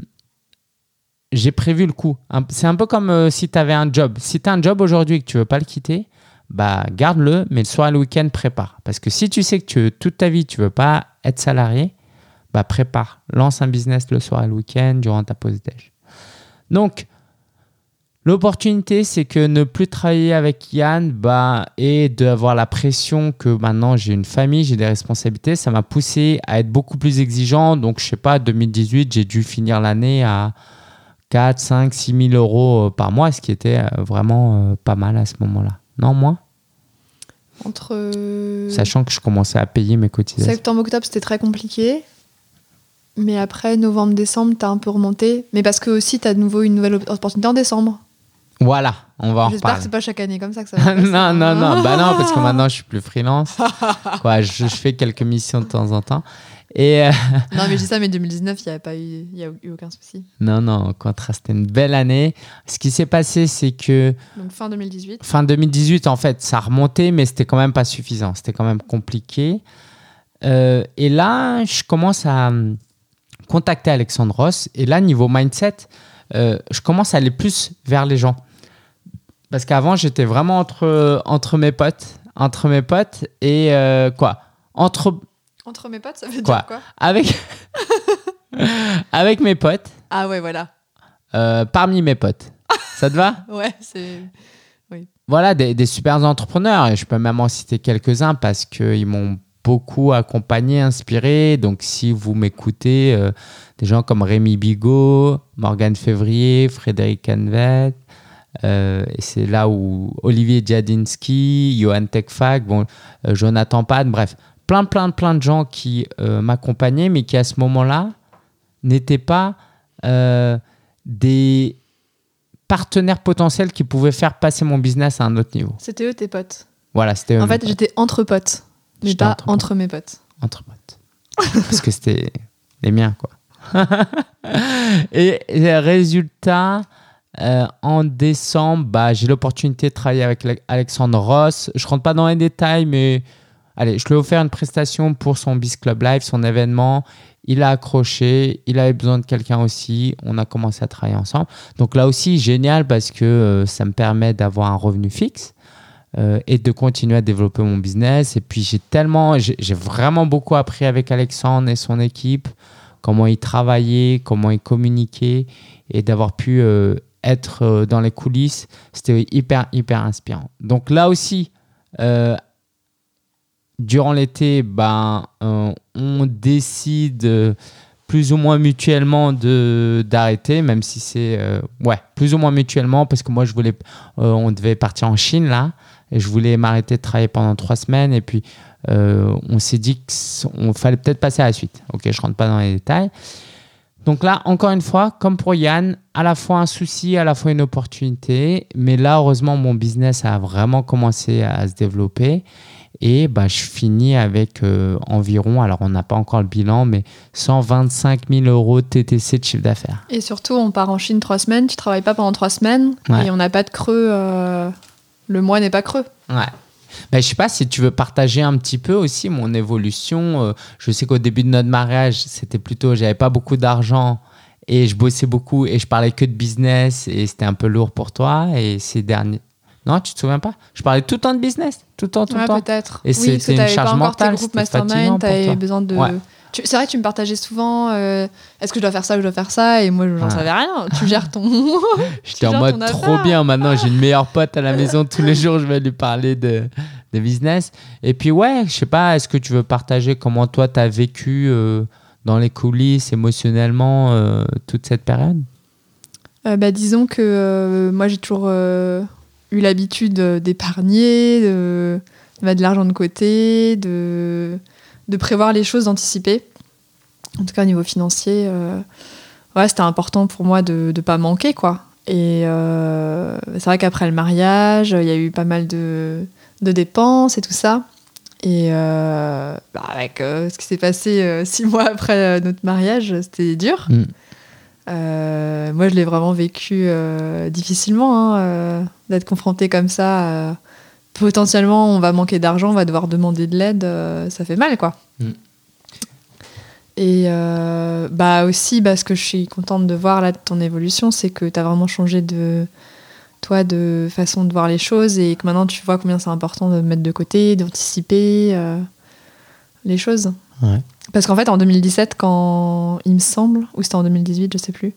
j'ai prévu le coup. C'est un peu comme si tu avais un job. Si tu as un job aujourd'hui et que tu veux pas le quitter, bah garde-le, mais le soir et le week-end, prépare. Parce que si tu sais que tu, toute ta vie, tu veux pas être salarié, bah prépare. Lance un business le soir et le week-end durant ta pause déj. Donc, l'opportunité, c'est que ne plus travailler avec Yann bah, et d'avoir la pression que maintenant j'ai une famille, j'ai des responsabilités, ça m'a poussé à être beaucoup plus exigeant. Donc, je sais pas, 2018, j'ai dû finir l'année à 4, 5, 6 000 euros par mois, ce qui était vraiment pas mal à ce moment-là. Non, moins Entre. euh, Sachant que je commençais à payer mes cotisations. Septembre-octobre, c'était très compliqué. Mais après, novembre-décembre, t'as un peu remonté. Mais parce que aussi, t'as de nouveau une nouvelle opportunité en décembre. Voilà, on va en J'espère reparler. que c'est pas chaque année comme ça que ça va. non, non, non. Bah non, parce que maintenant, je suis plus freelance. Quoi, je, je fais quelques missions de temps en temps. Et euh, Non, mais je dis ça, mais 2019, il n'y a pas eu, y a eu aucun souci. non, non, au contraire, c'était une belle année. Ce qui s'est passé, c'est que Donc fin 2018. fin 2018, en fait, ça remontait, mais c'était quand même pas suffisant. C'était quand même compliqué. Euh, et là, je commence à contacter Alexandre Ross. Et là, niveau mindset, euh, je commence à aller plus vers les gens. Parce qu'avant, j'étais vraiment entre, entre mes potes. Entre mes potes et quoi Entre, Entre mes potes, ça veut Quoi dire quoi? Avec, avec mes potes, Ah ouais, voilà. euh, parmi mes potes. Ça te va? Ouais, c'est. voilà, des, des super entrepreneurs. Et je peux même en citer quelques-uns parce qu'ils m'ont beaucoup accompagné, inspiré. Donc, si vous m'écoutez, euh, des gens comme Rémi Bigot, Morgane Février, Frédéric Canvet, euh, et c'est là où Olivier Djadinski, Johan Tekfag, bon, euh, Jonathan Pad, bref, plein, plein, plein de gens qui euh, m'accompagnaient, mais qui à ce moment-là n'étaient pas euh, des partenaires potentiels qui pouvaient faire passer mon business à un autre niveau. C'était eux tes potes. Voilà, c'était en eux, mes fait, j'étais entre potes, mais J'étais pas entre mes potes. entre potes. Parce que c'était les miens, quoi. et, résultat, euh, en décembre, bah, j'ai l'opportunité de travailler avec le- Alexandre Ross. Je rentre pas dans les détails, mais allez, je lui ai offert une prestation pour son Biz Club Live, son événement. Il a accroché, il avait besoin de quelqu'un aussi. On a commencé à travailler ensemble. Donc là aussi, génial parce que euh, ça me permet d'avoir un revenu fixe euh, et de continuer à développer mon business. Et puis j'ai tellement, j'ai vraiment beaucoup appris avec Alexandre et son équipe, comment ils travaillaient, comment ils communiquaient et d'avoir pu euh, être dans les coulisses, c'était hyper, hyper inspirant. Donc là aussi, durant l'été, ben, euh, on décide euh, plus ou moins mutuellement d'arrêter, même si c'est euh, ouais plus ou moins mutuellement parce que moi je voulais, on devait partir en Chine là et je voulais m'arrêter de travailler pendant trois semaines et puis on s'est dit qu'on fallait peut-être passer à la suite. Ok, je rentre pas dans les détails. Donc là, encore une fois, comme pour Yann, à la fois un souci, à la fois une opportunité. Mais là, heureusement, mon business a vraiment commencé à se développer. Et bah, je finis avec euh, environ, alors on n'a pas encore le bilan, mais 125 000 euros de TTC de chiffre d'affaires. Et surtout, on part en Chine trois semaines, tu travailles pas pendant trois semaines, Ouais. et on n'a pas de creux. euh, Le mois n'est pas creux. Ouais. Ben, je sais pas si tu veux partager un petit peu aussi mon évolution. Euh, je sais qu'au début de notre mariage, c'était plutôt, j'avais pas beaucoup d'argent et je bossais beaucoup et je parlais que de business et c'était un peu lourd pour toi. Et ces derniers. Non, tu te souviens pas? Je parlais tout le temps de business, tout le temps, tout le Ouais, temps. peut-être. Et oui, que une charge pas mentale, tes groupes mastermind, t'avais besoin de. Ouais. C'est vrai, tu me partageais souvent. euh, Est-ce que je dois faire ça ou je dois faire ça? Et moi, j'en Ouais. savais rien. Tu gères ton. J'étais en mode trop bien. Maintenant, j'ai une meilleure pote à la maison. Tous les jours, je vais lui parler de, de business. Et puis, ouais, je sais pas, est-ce que tu veux partager comment toi, tu as vécu euh, dans les coulisses émotionnellement euh, toute cette période? Bah, disons que moi, j'ai toujours eu l'habitude euh, d'épargner, de, mettre de l'argent de côté, de, de prévoir les choses, d'anticiper. En tout cas, au niveau financier, euh, ouais, c'était important pour moi de ne pas manquer, quoi. Et euh, c'est vrai qu'après le mariage, il y a eu pas mal de, de dépenses et tout ça. Et bah, avec ce qui s'est passé six mois après notre mariage, c'était dur. Mm. Euh, moi, je l'ai vraiment vécu euh, difficilement, hein, euh, d'être confronté comme ça. potentiellement, on va manquer d'argent, on va devoir demander de l'aide, ça fait mal, quoi. Mm. Et euh, bah aussi, bah, ce que je suis contente de voir là de ton évolution, c'est que tu as vraiment changé de toi de façon de voir les choses et que maintenant tu vois combien c'est important de mettre de côté, d'anticiper euh, les choses. Ouais. Parce qu'en fait, en 2017, quand il me semble, ou c'était en 2018, je sais plus,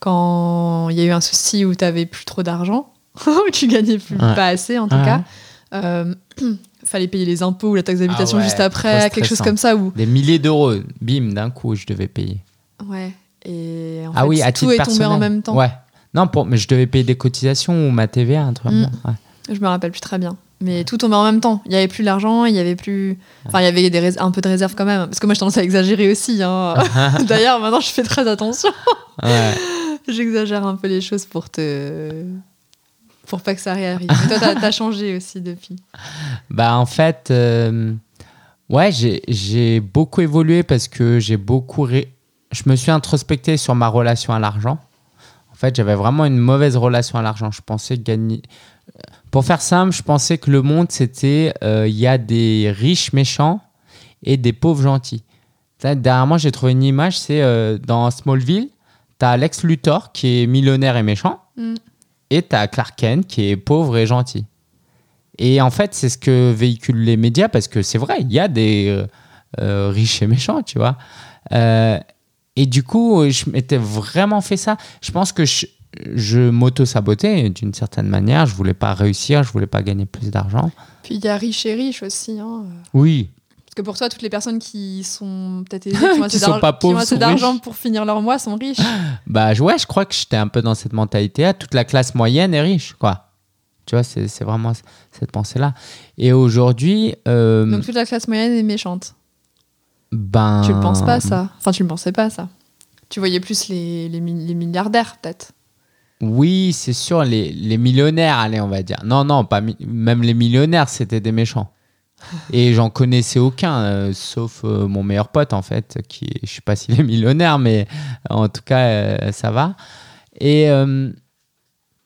quand il y a eu un souci où tu avais plus trop d'argent, où tu gagnais plus, Ouais. pas assez en tout Ouais. cas, euh, fallait payer les impôts ou la taxe d'habitation Ah ouais, juste après, quelque chose comme ça. Où... Des milliers d'euros, bim, d'un coup, je devais payer. Ouais. Et en ah fait, oui, à tout titre est personnel. tombé en même temps. Ouais. Non, pour, mais je devais payer des cotisations ou ma TVA, un truc Mm. Je me rappelle plus très bien. Mais tout tombait en même temps. Il y avait plus d'argent, il y avait plus. Enfin, il y avait des un peu de réserve quand même. Parce que moi, j'ai tendance à exagérer aussi. hein. D'ailleurs, maintenant, je fais très attention. Ouais. J'exagère un peu les choses pour te. Pour pas que ça réarrive. Mais toi, t'as- t'as changé aussi depuis. Bah en fait, euh, Ouais, j'ai- j'ai beaucoup évolué parce que j'ai beaucoup. ré- Je me suis introspecté sur ma relation à l'argent. En fait, j'avais vraiment une mauvaise relation à l'argent. Je pensais gagner. Pour faire simple, je pensais que le monde, c'était. euh, Il y a des riches méchants et des pauvres gentils. Derrière moi, j'ai trouvé une image c'est euh, dans Smallville, tu as Lex Luthor qui est millionnaire et méchant, Mm. et tu as Clark Kent qui est pauvre et gentil. Et en fait, c'est ce que véhiculent les médias parce que c'est vrai, il y a des euh, riches et méchants, tu vois. Et du coup, je m'étais vraiment fait ça. Je pense que je, je m'auto-sabotais d'une certaine manière. Je voulais pas réussir, je voulais pas gagner plus d'argent. Puis il y a riche et riche aussi. Hein. Oui, Parce que pour toi, toutes les personnes qui sont peut-être aisées, qui ont assez Qui d'argent pour finir leur mois sont riches. bah ouais, je crois que j'étais un peu dans cette mentalité-là. Toute la classe moyenne est riche, quoi. Tu vois, c'est vraiment cette pensée-là. Et aujourd'hui, euh, Donc toute la classe moyenne est méchante. ben, Tu le penses pas ça? Enfin, tu le pensais pas ça. Tu voyais plus les, les milliardaires peut-être. Oui, c'est sûr, les, les millionnaires, allez, on va dire. Non, non, pas même les millionnaires, c'était des méchants. Et j'en connaissais aucun, euh, sauf euh, mon meilleur pote, en fait, qui, je sais pas s'il est millionnaire, mais euh, en tout cas, euh, ça va. Et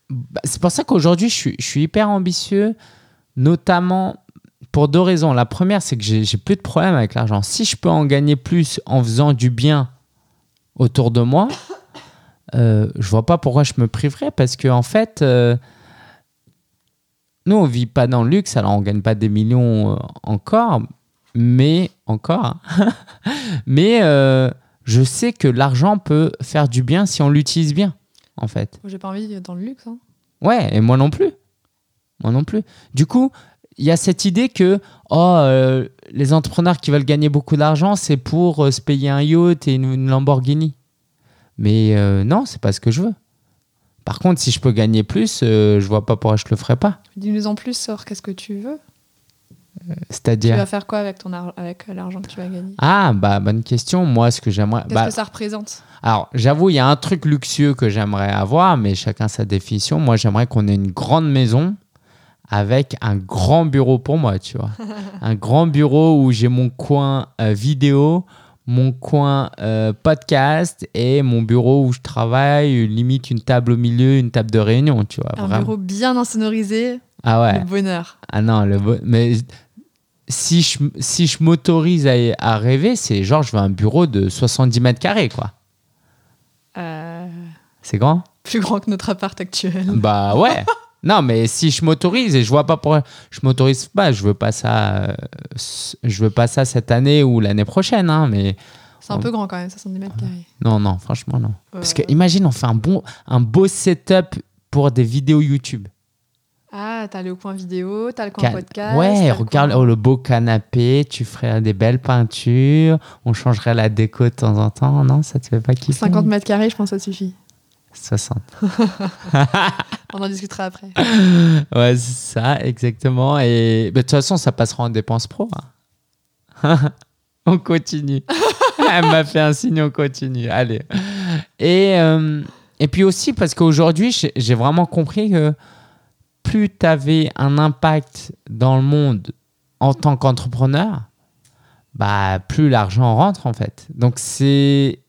bah, c'est pour ça qu'aujourd'hui, je suis, je suis hyper ambitieux, notamment pour deux raisons. La première, c'est que j'ai j'ai plus de problème avec l'argent. Si je peux en gagner plus en faisant du bien autour de moi, euh, je vois pas pourquoi je me priverais parce que en fait, euh, nous on vit pas dans le luxe, alors on gagne pas des millions euh, encore, mais encore, hein. mais euh, je sais que l'argent peut faire du bien si on l'utilise bien, en fait. Moi, J'ai pas envie d'être dans le luxe. Hein. Ouais, et moi non plus. Moi non plus. Du coup, il y a cette idée que oh, euh, les entrepreneurs qui veulent gagner beaucoup d'argent, c'est pour euh, se payer un yacht et une, une Lamborghini. Mais euh, non, c'est pas ce que je veux. Par contre, si je peux gagner plus, euh, je vois pas pourquoi je le ferais pas. Dis-nous en plus, sort qu'est-ce que tu veux? Tu C'est-à-dire. vas faire quoi avec, ton ar- avec l'argent que tu vas gagner? Ah, bah, bonne question. Moi, ce que j'aimerais. Qu'est-ce bah, que ça représente? Alors, j'avoue, il y a un truc luxueux que j'aimerais avoir, mais chacun sa définition. Moi, j'aimerais qu'on ait une grande maison avec un grand bureau pour moi, tu vois. un grand bureau où j'ai mon coin euh, vidéo, mon coin euh, podcast et mon bureau où je travaille, limite une table au milieu, une table de réunion, tu vois. Un vraiment. bureau bien insonorisé, Ah ouais. le bonheur. Ah non, le bo- mais si je, si je m'autorise à, à rêver, c'est genre je veux un bureau de 70 mètres carrés, quoi. Euh, C'est grand? plus grand que notre appart actuel. Bah ouais. non, mais si je m'autorise et je vois pas pourquoi je m'autorise pas, je veux pas ça, euh, je veux pas ça cette année ou l'année prochaine, hein, mais C'est un peu grand quand même, 70 mètres carrés. non, non, franchement non. Parce que imagine, on fait un bon, un beau setup pour des vidéos YouTube. Ah, t'as le coin vidéo, t'as le coin Ca- podcast. ouais, le regarde coin- oh, le beau canapé, tu ferais des belles peintures, on changerait la déco de temps en temps. Non, ça te fait pas kiffer 50 mètres carrés, je pense que ça suffit. 60. On en discutera après. Ouais, c'est ça, exactement. Et de toute façon, ça passera en dépenses pro. hein. on continue. Elle m'a fait un signe, on continue. Allez. Et, euh, et puis aussi, parce qu'aujourd'hui, j'ai j'ai vraiment compris que plus tu avais un impact dans le monde en tant qu'entrepreneur, bah, plus l'argent rentre en fait. Donc c'est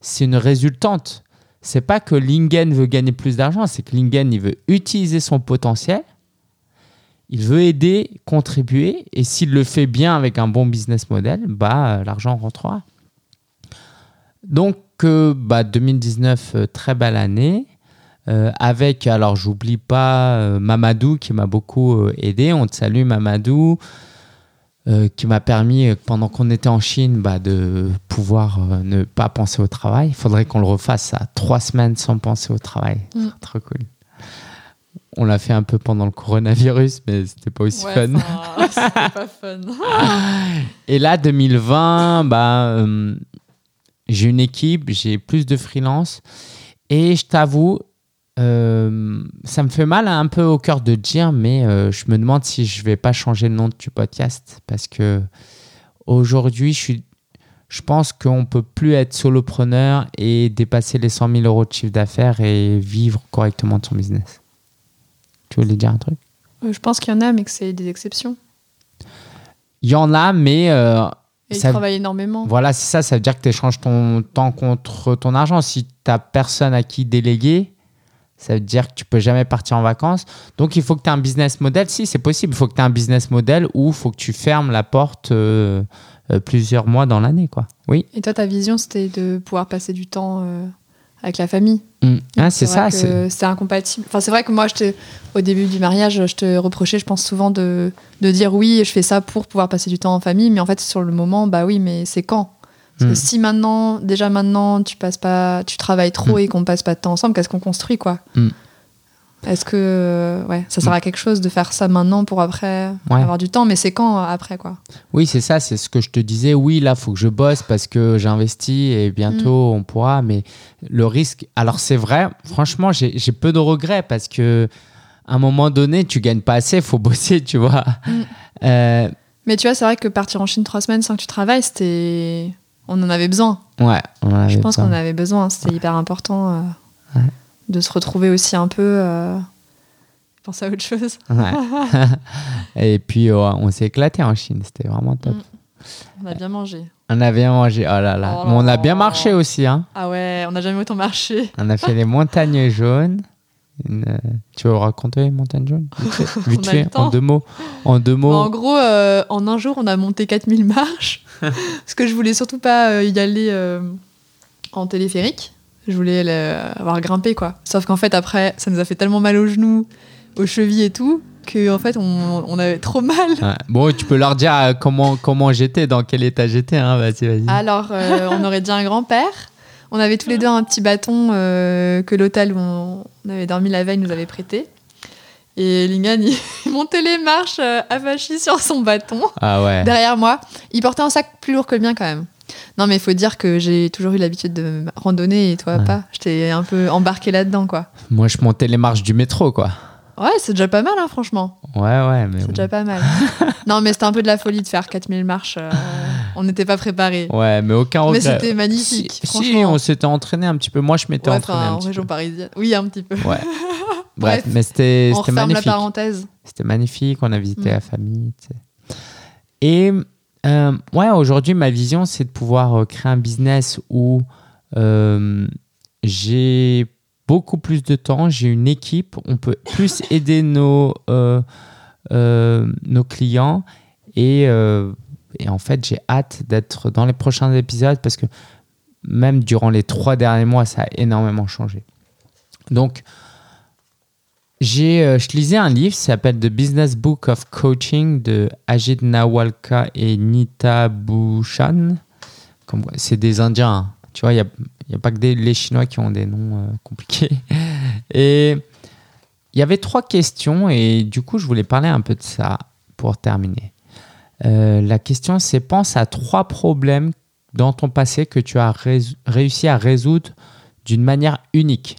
c'est une résultante. C'est pas que Lingen veut gagner plus d'argent, c'est que Lingen il veut utiliser son potentiel, il veut aider, contribuer, et s'il le fait bien avec un bon business model, bah l'argent rentrera. Donc euh, bah, 2019 euh, très belle année. Euh, avec, alors j'oublie pas Mamadou qui m'a beaucoup aidé. On te salue Mamadou, euh, qui m'a permis, euh, pendant qu'on était en Chine, bah, de pouvoir euh, ne pas penser au travail. Il faudrait qu'on le refasse à trois semaines sans penser au travail. Mm. Trop cool. On l'a fait un peu pendant le coronavirus, mais c'était pas aussi Ouais, fun. C'était pas fun. Et là, 2020, bah, euh, j'ai une équipe, j'ai plus de freelance. Et je t'avoue, euh, ça me fait mal un peu au cœur de dire, mais euh, je me demande si je vais pas changer le nom du podcast. Parce que aujourd'hui, je, suis, je pense qu'on peut plus être solopreneur et dépasser les 100 000 euros de chiffre d'affaires et vivre correctement de son business. Tu voulais dire un truc? Euh, Je pense qu'il y en a, mais que c'est des exceptions. Il y en a, mais euh, Et Ça- il travaille énormément. voilà, c'est ça. Ça veut dire que tu échanges ton temps contre ton argent. Si tu n'as personne à qui déléguer, ça veut dire que tu peux jamais partir en vacances. Donc, il faut que tu aies un business model. Si, c'est possible. Il faut que tu aies un business model où il faut que tu fermes la porte euh, euh, plusieurs mois dans l'année. quoi. Oui. Et toi, ta vision, c'était de pouvoir passer du temps euh, avec la famille. Mm. Ah, c'est ça. c'est- C'est incompatible. Enfin, c'est vrai que moi, je te, au début du mariage, je te reprochais, je pense souvent de, de dire oui, je fais ça pour pouvoir passer du temps en famille, mais en fait, sur le moment, bah oui, mais c'est quand? Parce Mm. que si maintenant, déjà maintenant, tu passes pas, tu travailles trop Mm. et qu'on passe pas de temps ensemble, qu'est-ce qu'on construit, quoi Mm. Est-ce que ouais, ça sert à quelque chose de faire ça maintenant pour après Ouais. avoir du temps, mais c'est quand euh, après, quoi Oui, c'est ça, c'est ce que je te disais. Oui, là, faut que je bosse parce que j'investis et bientôt on pourra. Mais le risque, alors c'est vrai, franchement, j'ai j'ai peu de regrets parce que à un moment donné, tu gagnes pas assez, faut bosser, tu vois. Mm. Euh, Mais tu vois, c'est vrai que partir en Chine trois semaines sans que tu travailles, c'était. On en avait besoin. ouais, on en Je avait pense qu'on avait besoin. C'était hyper important euh, Ouais. de se retrouver aussi un peu. Euh, penser à autre chose. Ouais. et puis, on s'est éclaté en Chine, c'était vraiment top. Mm. On a bien mangé. On a bien mangé, oh là là. Oh Mais on a bien marché aussi, hein. Ah ouais, on n'a jamais autant marché. On a fait les montagnes jaunes. Une, euh, tu veux raconter montagnes jaunes Vite fait, en deux mots. En deux mots. Bah, en gros, euh, en un jour, on a monté 4000 marches. parce que je voulais surtout pas euh, y aller en téléphérique. Je voulais avoir grimpé, quoi. Sauf qu'en fait, après, ça nous a fait tellement mal aux genoux, aux chevilles et tout, que en fait, on, on avait trop mal. Ouais. Bon, tu peux leur dire comment, comment j'étais, dans quel état j'étais. Hein. Vas-y, vas-y. Alors, on aurait dit un grand-père. On avait tous les deux un petit bâton euh, que l'hôtel où on, on avait dormi la veille nous avait prêté. Et Lingan, il montait les marches euh, avachi sur son bâton Ah ouais. derrière moi. Il portait un sac plus lourd que le mien quand même. Non, mais il faut dire que j'ai toujours eu l'habitude de randonner et toi Ouais. pas. J'étais un peu embarqué là-dedans, quoi. Moi, je montais les marches du métro, quoi. Ouais, c'est déjà pas mal, hein, franchement. Ouais, ouais, mais. C'est bon. déjà pas mal. non, mais c'était un peu de la folie de faire 4000 marches. euh, on n'était pas préparés. Ouais, mais aucun Mais regret. c'était magnifique, Si, si, franchement. on s'était entraîné un petit peu. Moi, je m'étais Ouais, entraîné un en petit région peu. parisienne. Oui, un petit peu. Ouais. Bref, Bref, mais c'était referme la magnifique. parenthèse. C'était magnifique, on a visité Mm. la famille. tu sais. Et euh, ouais, aujourd'hui, ma vision, c'est de pouvoir euh, créer un business où euh, j'ai beaucoup plus de temps, j'ai une équipe, on peut plus aider nos, euh, euh, nos clients et, euh, et en fait, j'ai hâte d'être dans les prochains épisodes parce que même durant les trois derniers mois, ça a énormément changé. Donc, j'ai, je lisais un livre qui s'appelle The Business Book of Coaching de Ajit Nawalka et Nita Bhushan. C'est des Indiens. hein. Tu vois, il n'y a, pas que des, les Chinois qui ont des noms euh, compliqués. Et il y avait trois questions et du coup, je voulais parler un peu de ça pour terminer. Euh, la question, c'est pense à trois problèmes dans ton passé que tu as réussi à résoudre d'une manière unique.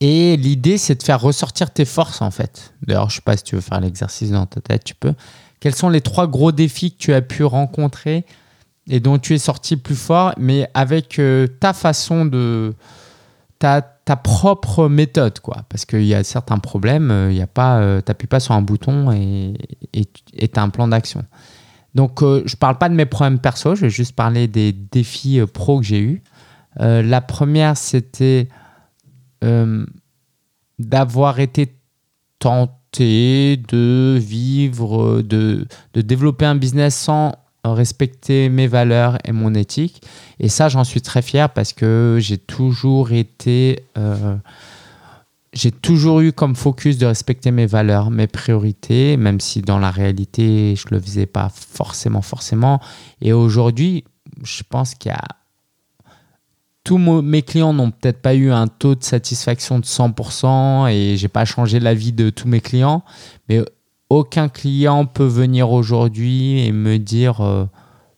Et l'idée, c'est de faire ressortir tes forces, en fait. D'ailleurs, je sais pas si tu veux faire l'exercice dans ta tête, tu peux. Quels sont les trois gros défis que tu as pu rencontrer et dont tu es sorti plus fort, mais avec euh, ta façon de... Ta, ta propre méthode, quoi. Parce qu'il y a certains problèmes, euh, il y a pas... Euh, t'appuies pas sur un bouton et tu as un plan d'action. Donc, euh, je parle pas de mes problèmes perso, je vais juste parler des défis euh, pro que j'ai eus. Euh, la première, c'était euh, d'avoir été tenté de vivre, de, de développer un business sans respecter mes valeurs et mon éthique. Et ça, j'en suis très fier parce que j'ai toujours été... euh, j'ai toujours eu comme focus de respecter mes valeurs, mes priorités, même si dans la réalité, je ne le faisais pas forcément, forcément. Et aujourd'hui, je pense qu'il y a tous mes clients n'ont peut-être pas eu un taux de satisfaction de 100% et j'ai pas changé la vie de tous mes clients, mais aucun client peut venir aujourd'hui et me dire euh,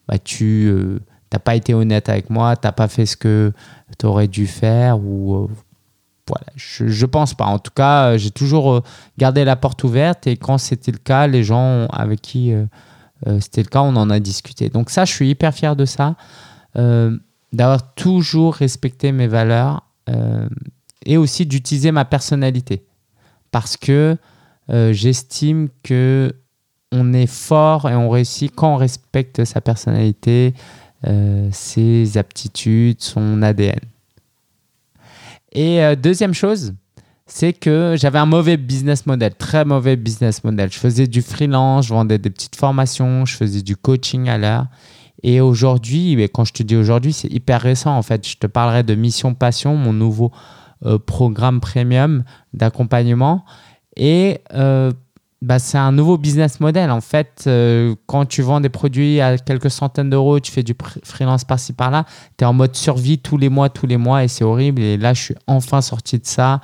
bah, tu n'as pas été honnête avec moi, tu n'as pas fait ce que tu aurais dû faire ou euh, je, je pense pas. En tout cas, euh, j'ai toujours euh, gardé la porte ouverte et quand c'était le cas, les gens avec qui euh, euh, c'était le cas, on en a discuté. Donc ça, je suis hyper fier de ça. Euh, d'avoir toujours respecté mes valeurs euh, et aussi d'utiliser ma personnalité. Parce que euh, j'estime que on est fort et on réussit quand on respecte sa personnalité, euh, ses aptitudes, son ADN. Et euh, deuxième chose, c'est que j'avais un mauvais business model, très mauvais business model. Je faisais du freelance, je vendais des petites formations, je faisais du coaching à l'heure. Et aujourd'hui, quand je te dis aujourd'hui, c'est hyper récent en fait. Je te parlerai de Mission Passion, mon nouveau programme premium d'accompagnement. Et euh, bah, c'est un nouveau business model. En fait, euh, quand tu vends des produits à quelques centaines d'euros, tu fais du freelance par-ci par-là, tu es en mode survie tous les mois, tous les mois, et c'est horrible. Et là, je suis enfin sorti de ça.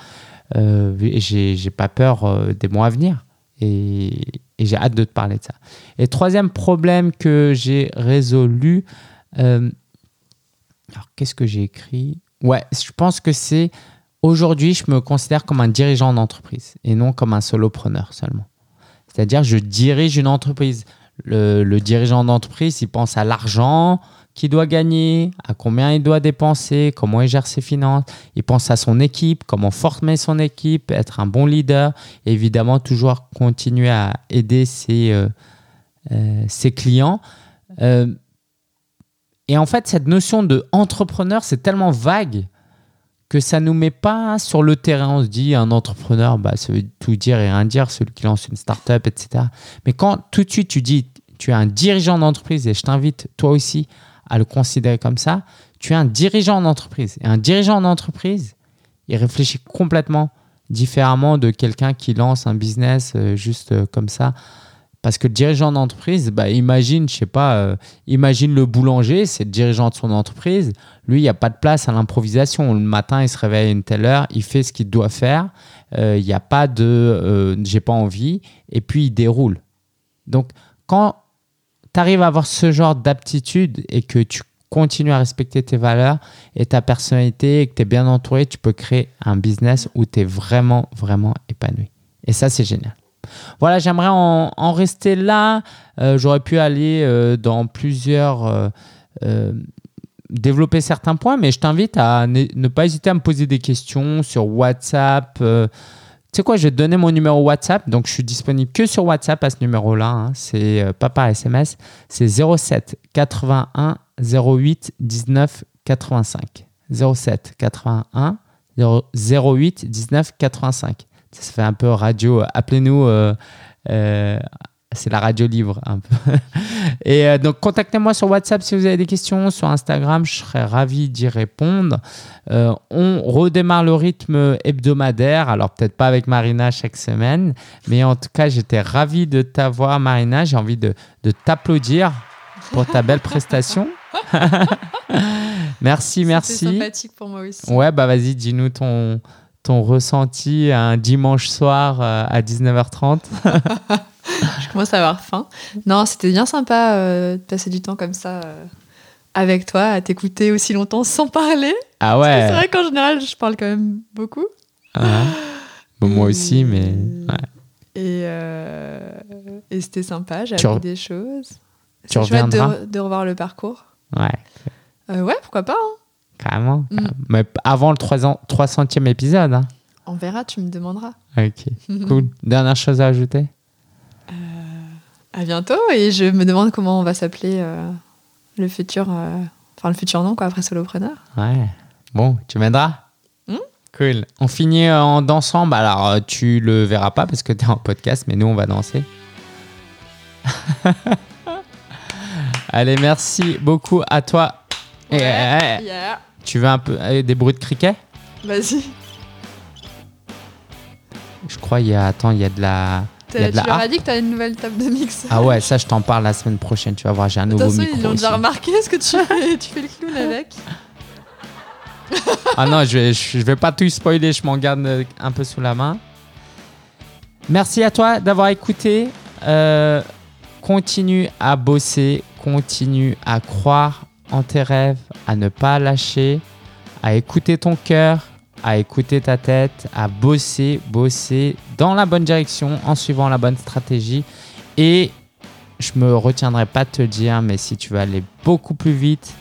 et j'ai pas peur des mois à venir. Et j'ai hâte de te parler de ça. Et troisième problème que j'ai résolu, alors qu'est-ce que j'ai écrit? Ouais, je pense que c'est Aujourd'hui, je me considère comme un dirigeant d'entreprise et non comme un solopreneur seulement. C'est-à-dire, je dirige une entreprise. Le, dirigeant d'entreprise, il pense à l'argent qu'il doit gagner, à combien il doit dépenser, comment il gère ses finances. Il pense à son équipe, comment former son équipe, être un bon leader. Évidemment, toujours continuer à aider ses, euh, euh, clients. Euh, et en fait, cette notion de entrepreneur, c'est tellement vague que ça nous met pas sur le terrain. On se dit, un entrepreneur, bah, ça veut tout dire et rien dire, celui qui lance une start-up, etc. Mais quand tout de suite tu dis, tu es un dirigeant d'entreprise, et je t'invite toi aussi à le considérer comme ça, tu es un dirigeant d'entreprise. Et un dirigeant d'entreprise, il réfléchit complètement différemment de quelqu'un qui lance un business euh, juste euh, comme ça. Parce que dirigeant d'entreprise, bah, imagine, je sais pas, euh, imagine le boulanger, c'est le dirigeant de son entreprise. Lui, il n'y a pas de place à l'improvisation. Le matin, il se réveille à une telle heure, il fait ce qu'il doit faire. Euh, il n'y a pas de euh, j'ai pas envie. Et puis, il déroule. Donc, quand tu arrives à avoir ce genre d'aptitude et que tu continues à respecter tes valeurs et ta personnalité et que tu es bien entouré, tu peux créer un business où tu es vraiment, vraiment épanoui. Et ça, c'est génial. Voilà, j'aimerais en, rester là. Euh, j'aurais pu aller euh, dans plusieurs. Euh, développer certains points, mais je t'invite à ne, pas hésiter à me poser des questions sur WhatsApp. tu sais quoi, je vais te donner mon numéro WhatsApp. Donc, je suis disponible que sur WhatsApp à ce numéro-là. Hein. C'est pas par SMS. C'est 07 81 08 19 85. 07 81 08 19 85 ça fait un peu radio. Appelez-nous. Euh, euh, c'est la radio livre un peu. Et euh, donc contactez-moi sur WhatsApp si vous avez des questions, sur Instagram, je serais ravi d'y répondre. on redémarre le rythme hebdomadaire, alors peut-être pas avec Marina chaque semaine, mais en tout cas j'étais ravi de t'avoir Marina, j'ai envie de, de t'applaudir pour ta belle prestation. merci, merci. C'est sympathique pour moi aussi. Ouais, bah vas-y, dis-nous ton, ton ressenti un dimanche soir euh, à 19h30 Je commence à avoir faim. Non, c'était bien sympa euh, de passer du temps comme ça euh, avec toi, à t'écouter aussi longtemps sans parler. Ah ouais. C'est vrai qu'en général, je parle quand même beaucoup. moi aussi, mais. Et, et c'était sympa, j'ai appris des choses. Chouette de, de, revoir le parcours. Ouais. ouais, pourquoi pas. Hein. Carrément. Mm. Mais avant le 300e épisode. Hein. On verra, tu me demanderas. Ok, cool. Dernière chose à ajouter? Euh, À bientôt. Et je me demande comment on va s'appeler euh, le futur. Euh, enfin, le futur nom, quoi, après Solopreneur. Ouais. Bon, tu m'aideras? Hmm Cool. On finit en dansant. Bah, alors, tu le verras pas parce que tu es en podcast, mais nous, on va danser. Allez, merci beaucoup à toi. Yeah. Tu veux un peu euh, des bruits de criquet? Vas-y. Je crois il y a attends il y a de la. tu leur as dit que tu as une nouvelle table de mix. Ah ouais, ça je t'en parle la semaine prochaine. Tu vas voir, j'ai un nouveau micro. Ils l'ont déjà remarqué. Est-ce que tu fais, tu fais le clown avec Ah non, je vais, je vais pas tout spoiler. Je m'en garde euh, un peu sous la main. Merci à toi d'avoir écouté. Euh, continue à bosser, continue à croire en tes rêves, à ne pas lâcher, à écouter ton cœur, à écouter ta tête, à bosser, bosser dans la bonne direction en suivant la bonne stratégie. Et je me retiendrai pas de te dire, mais si tu veux aller beaucoup plus vite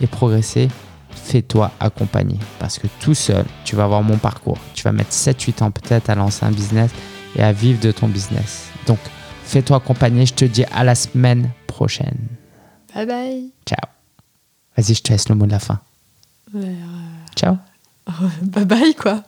et progresser, fais-toi accompagner. Parce que tout seul, tu vas avoir mon parcours. Tu vas mettre 7-8 ans peut-être à lancer un business et à vivre de ton business. Donc, Fais-toi accompagner. Je te dis à la semaine prochaine. Bye bye. Ciao. Vas-y, je te laisse le mot de la fin. Euh, Ciao. bye bye quoi.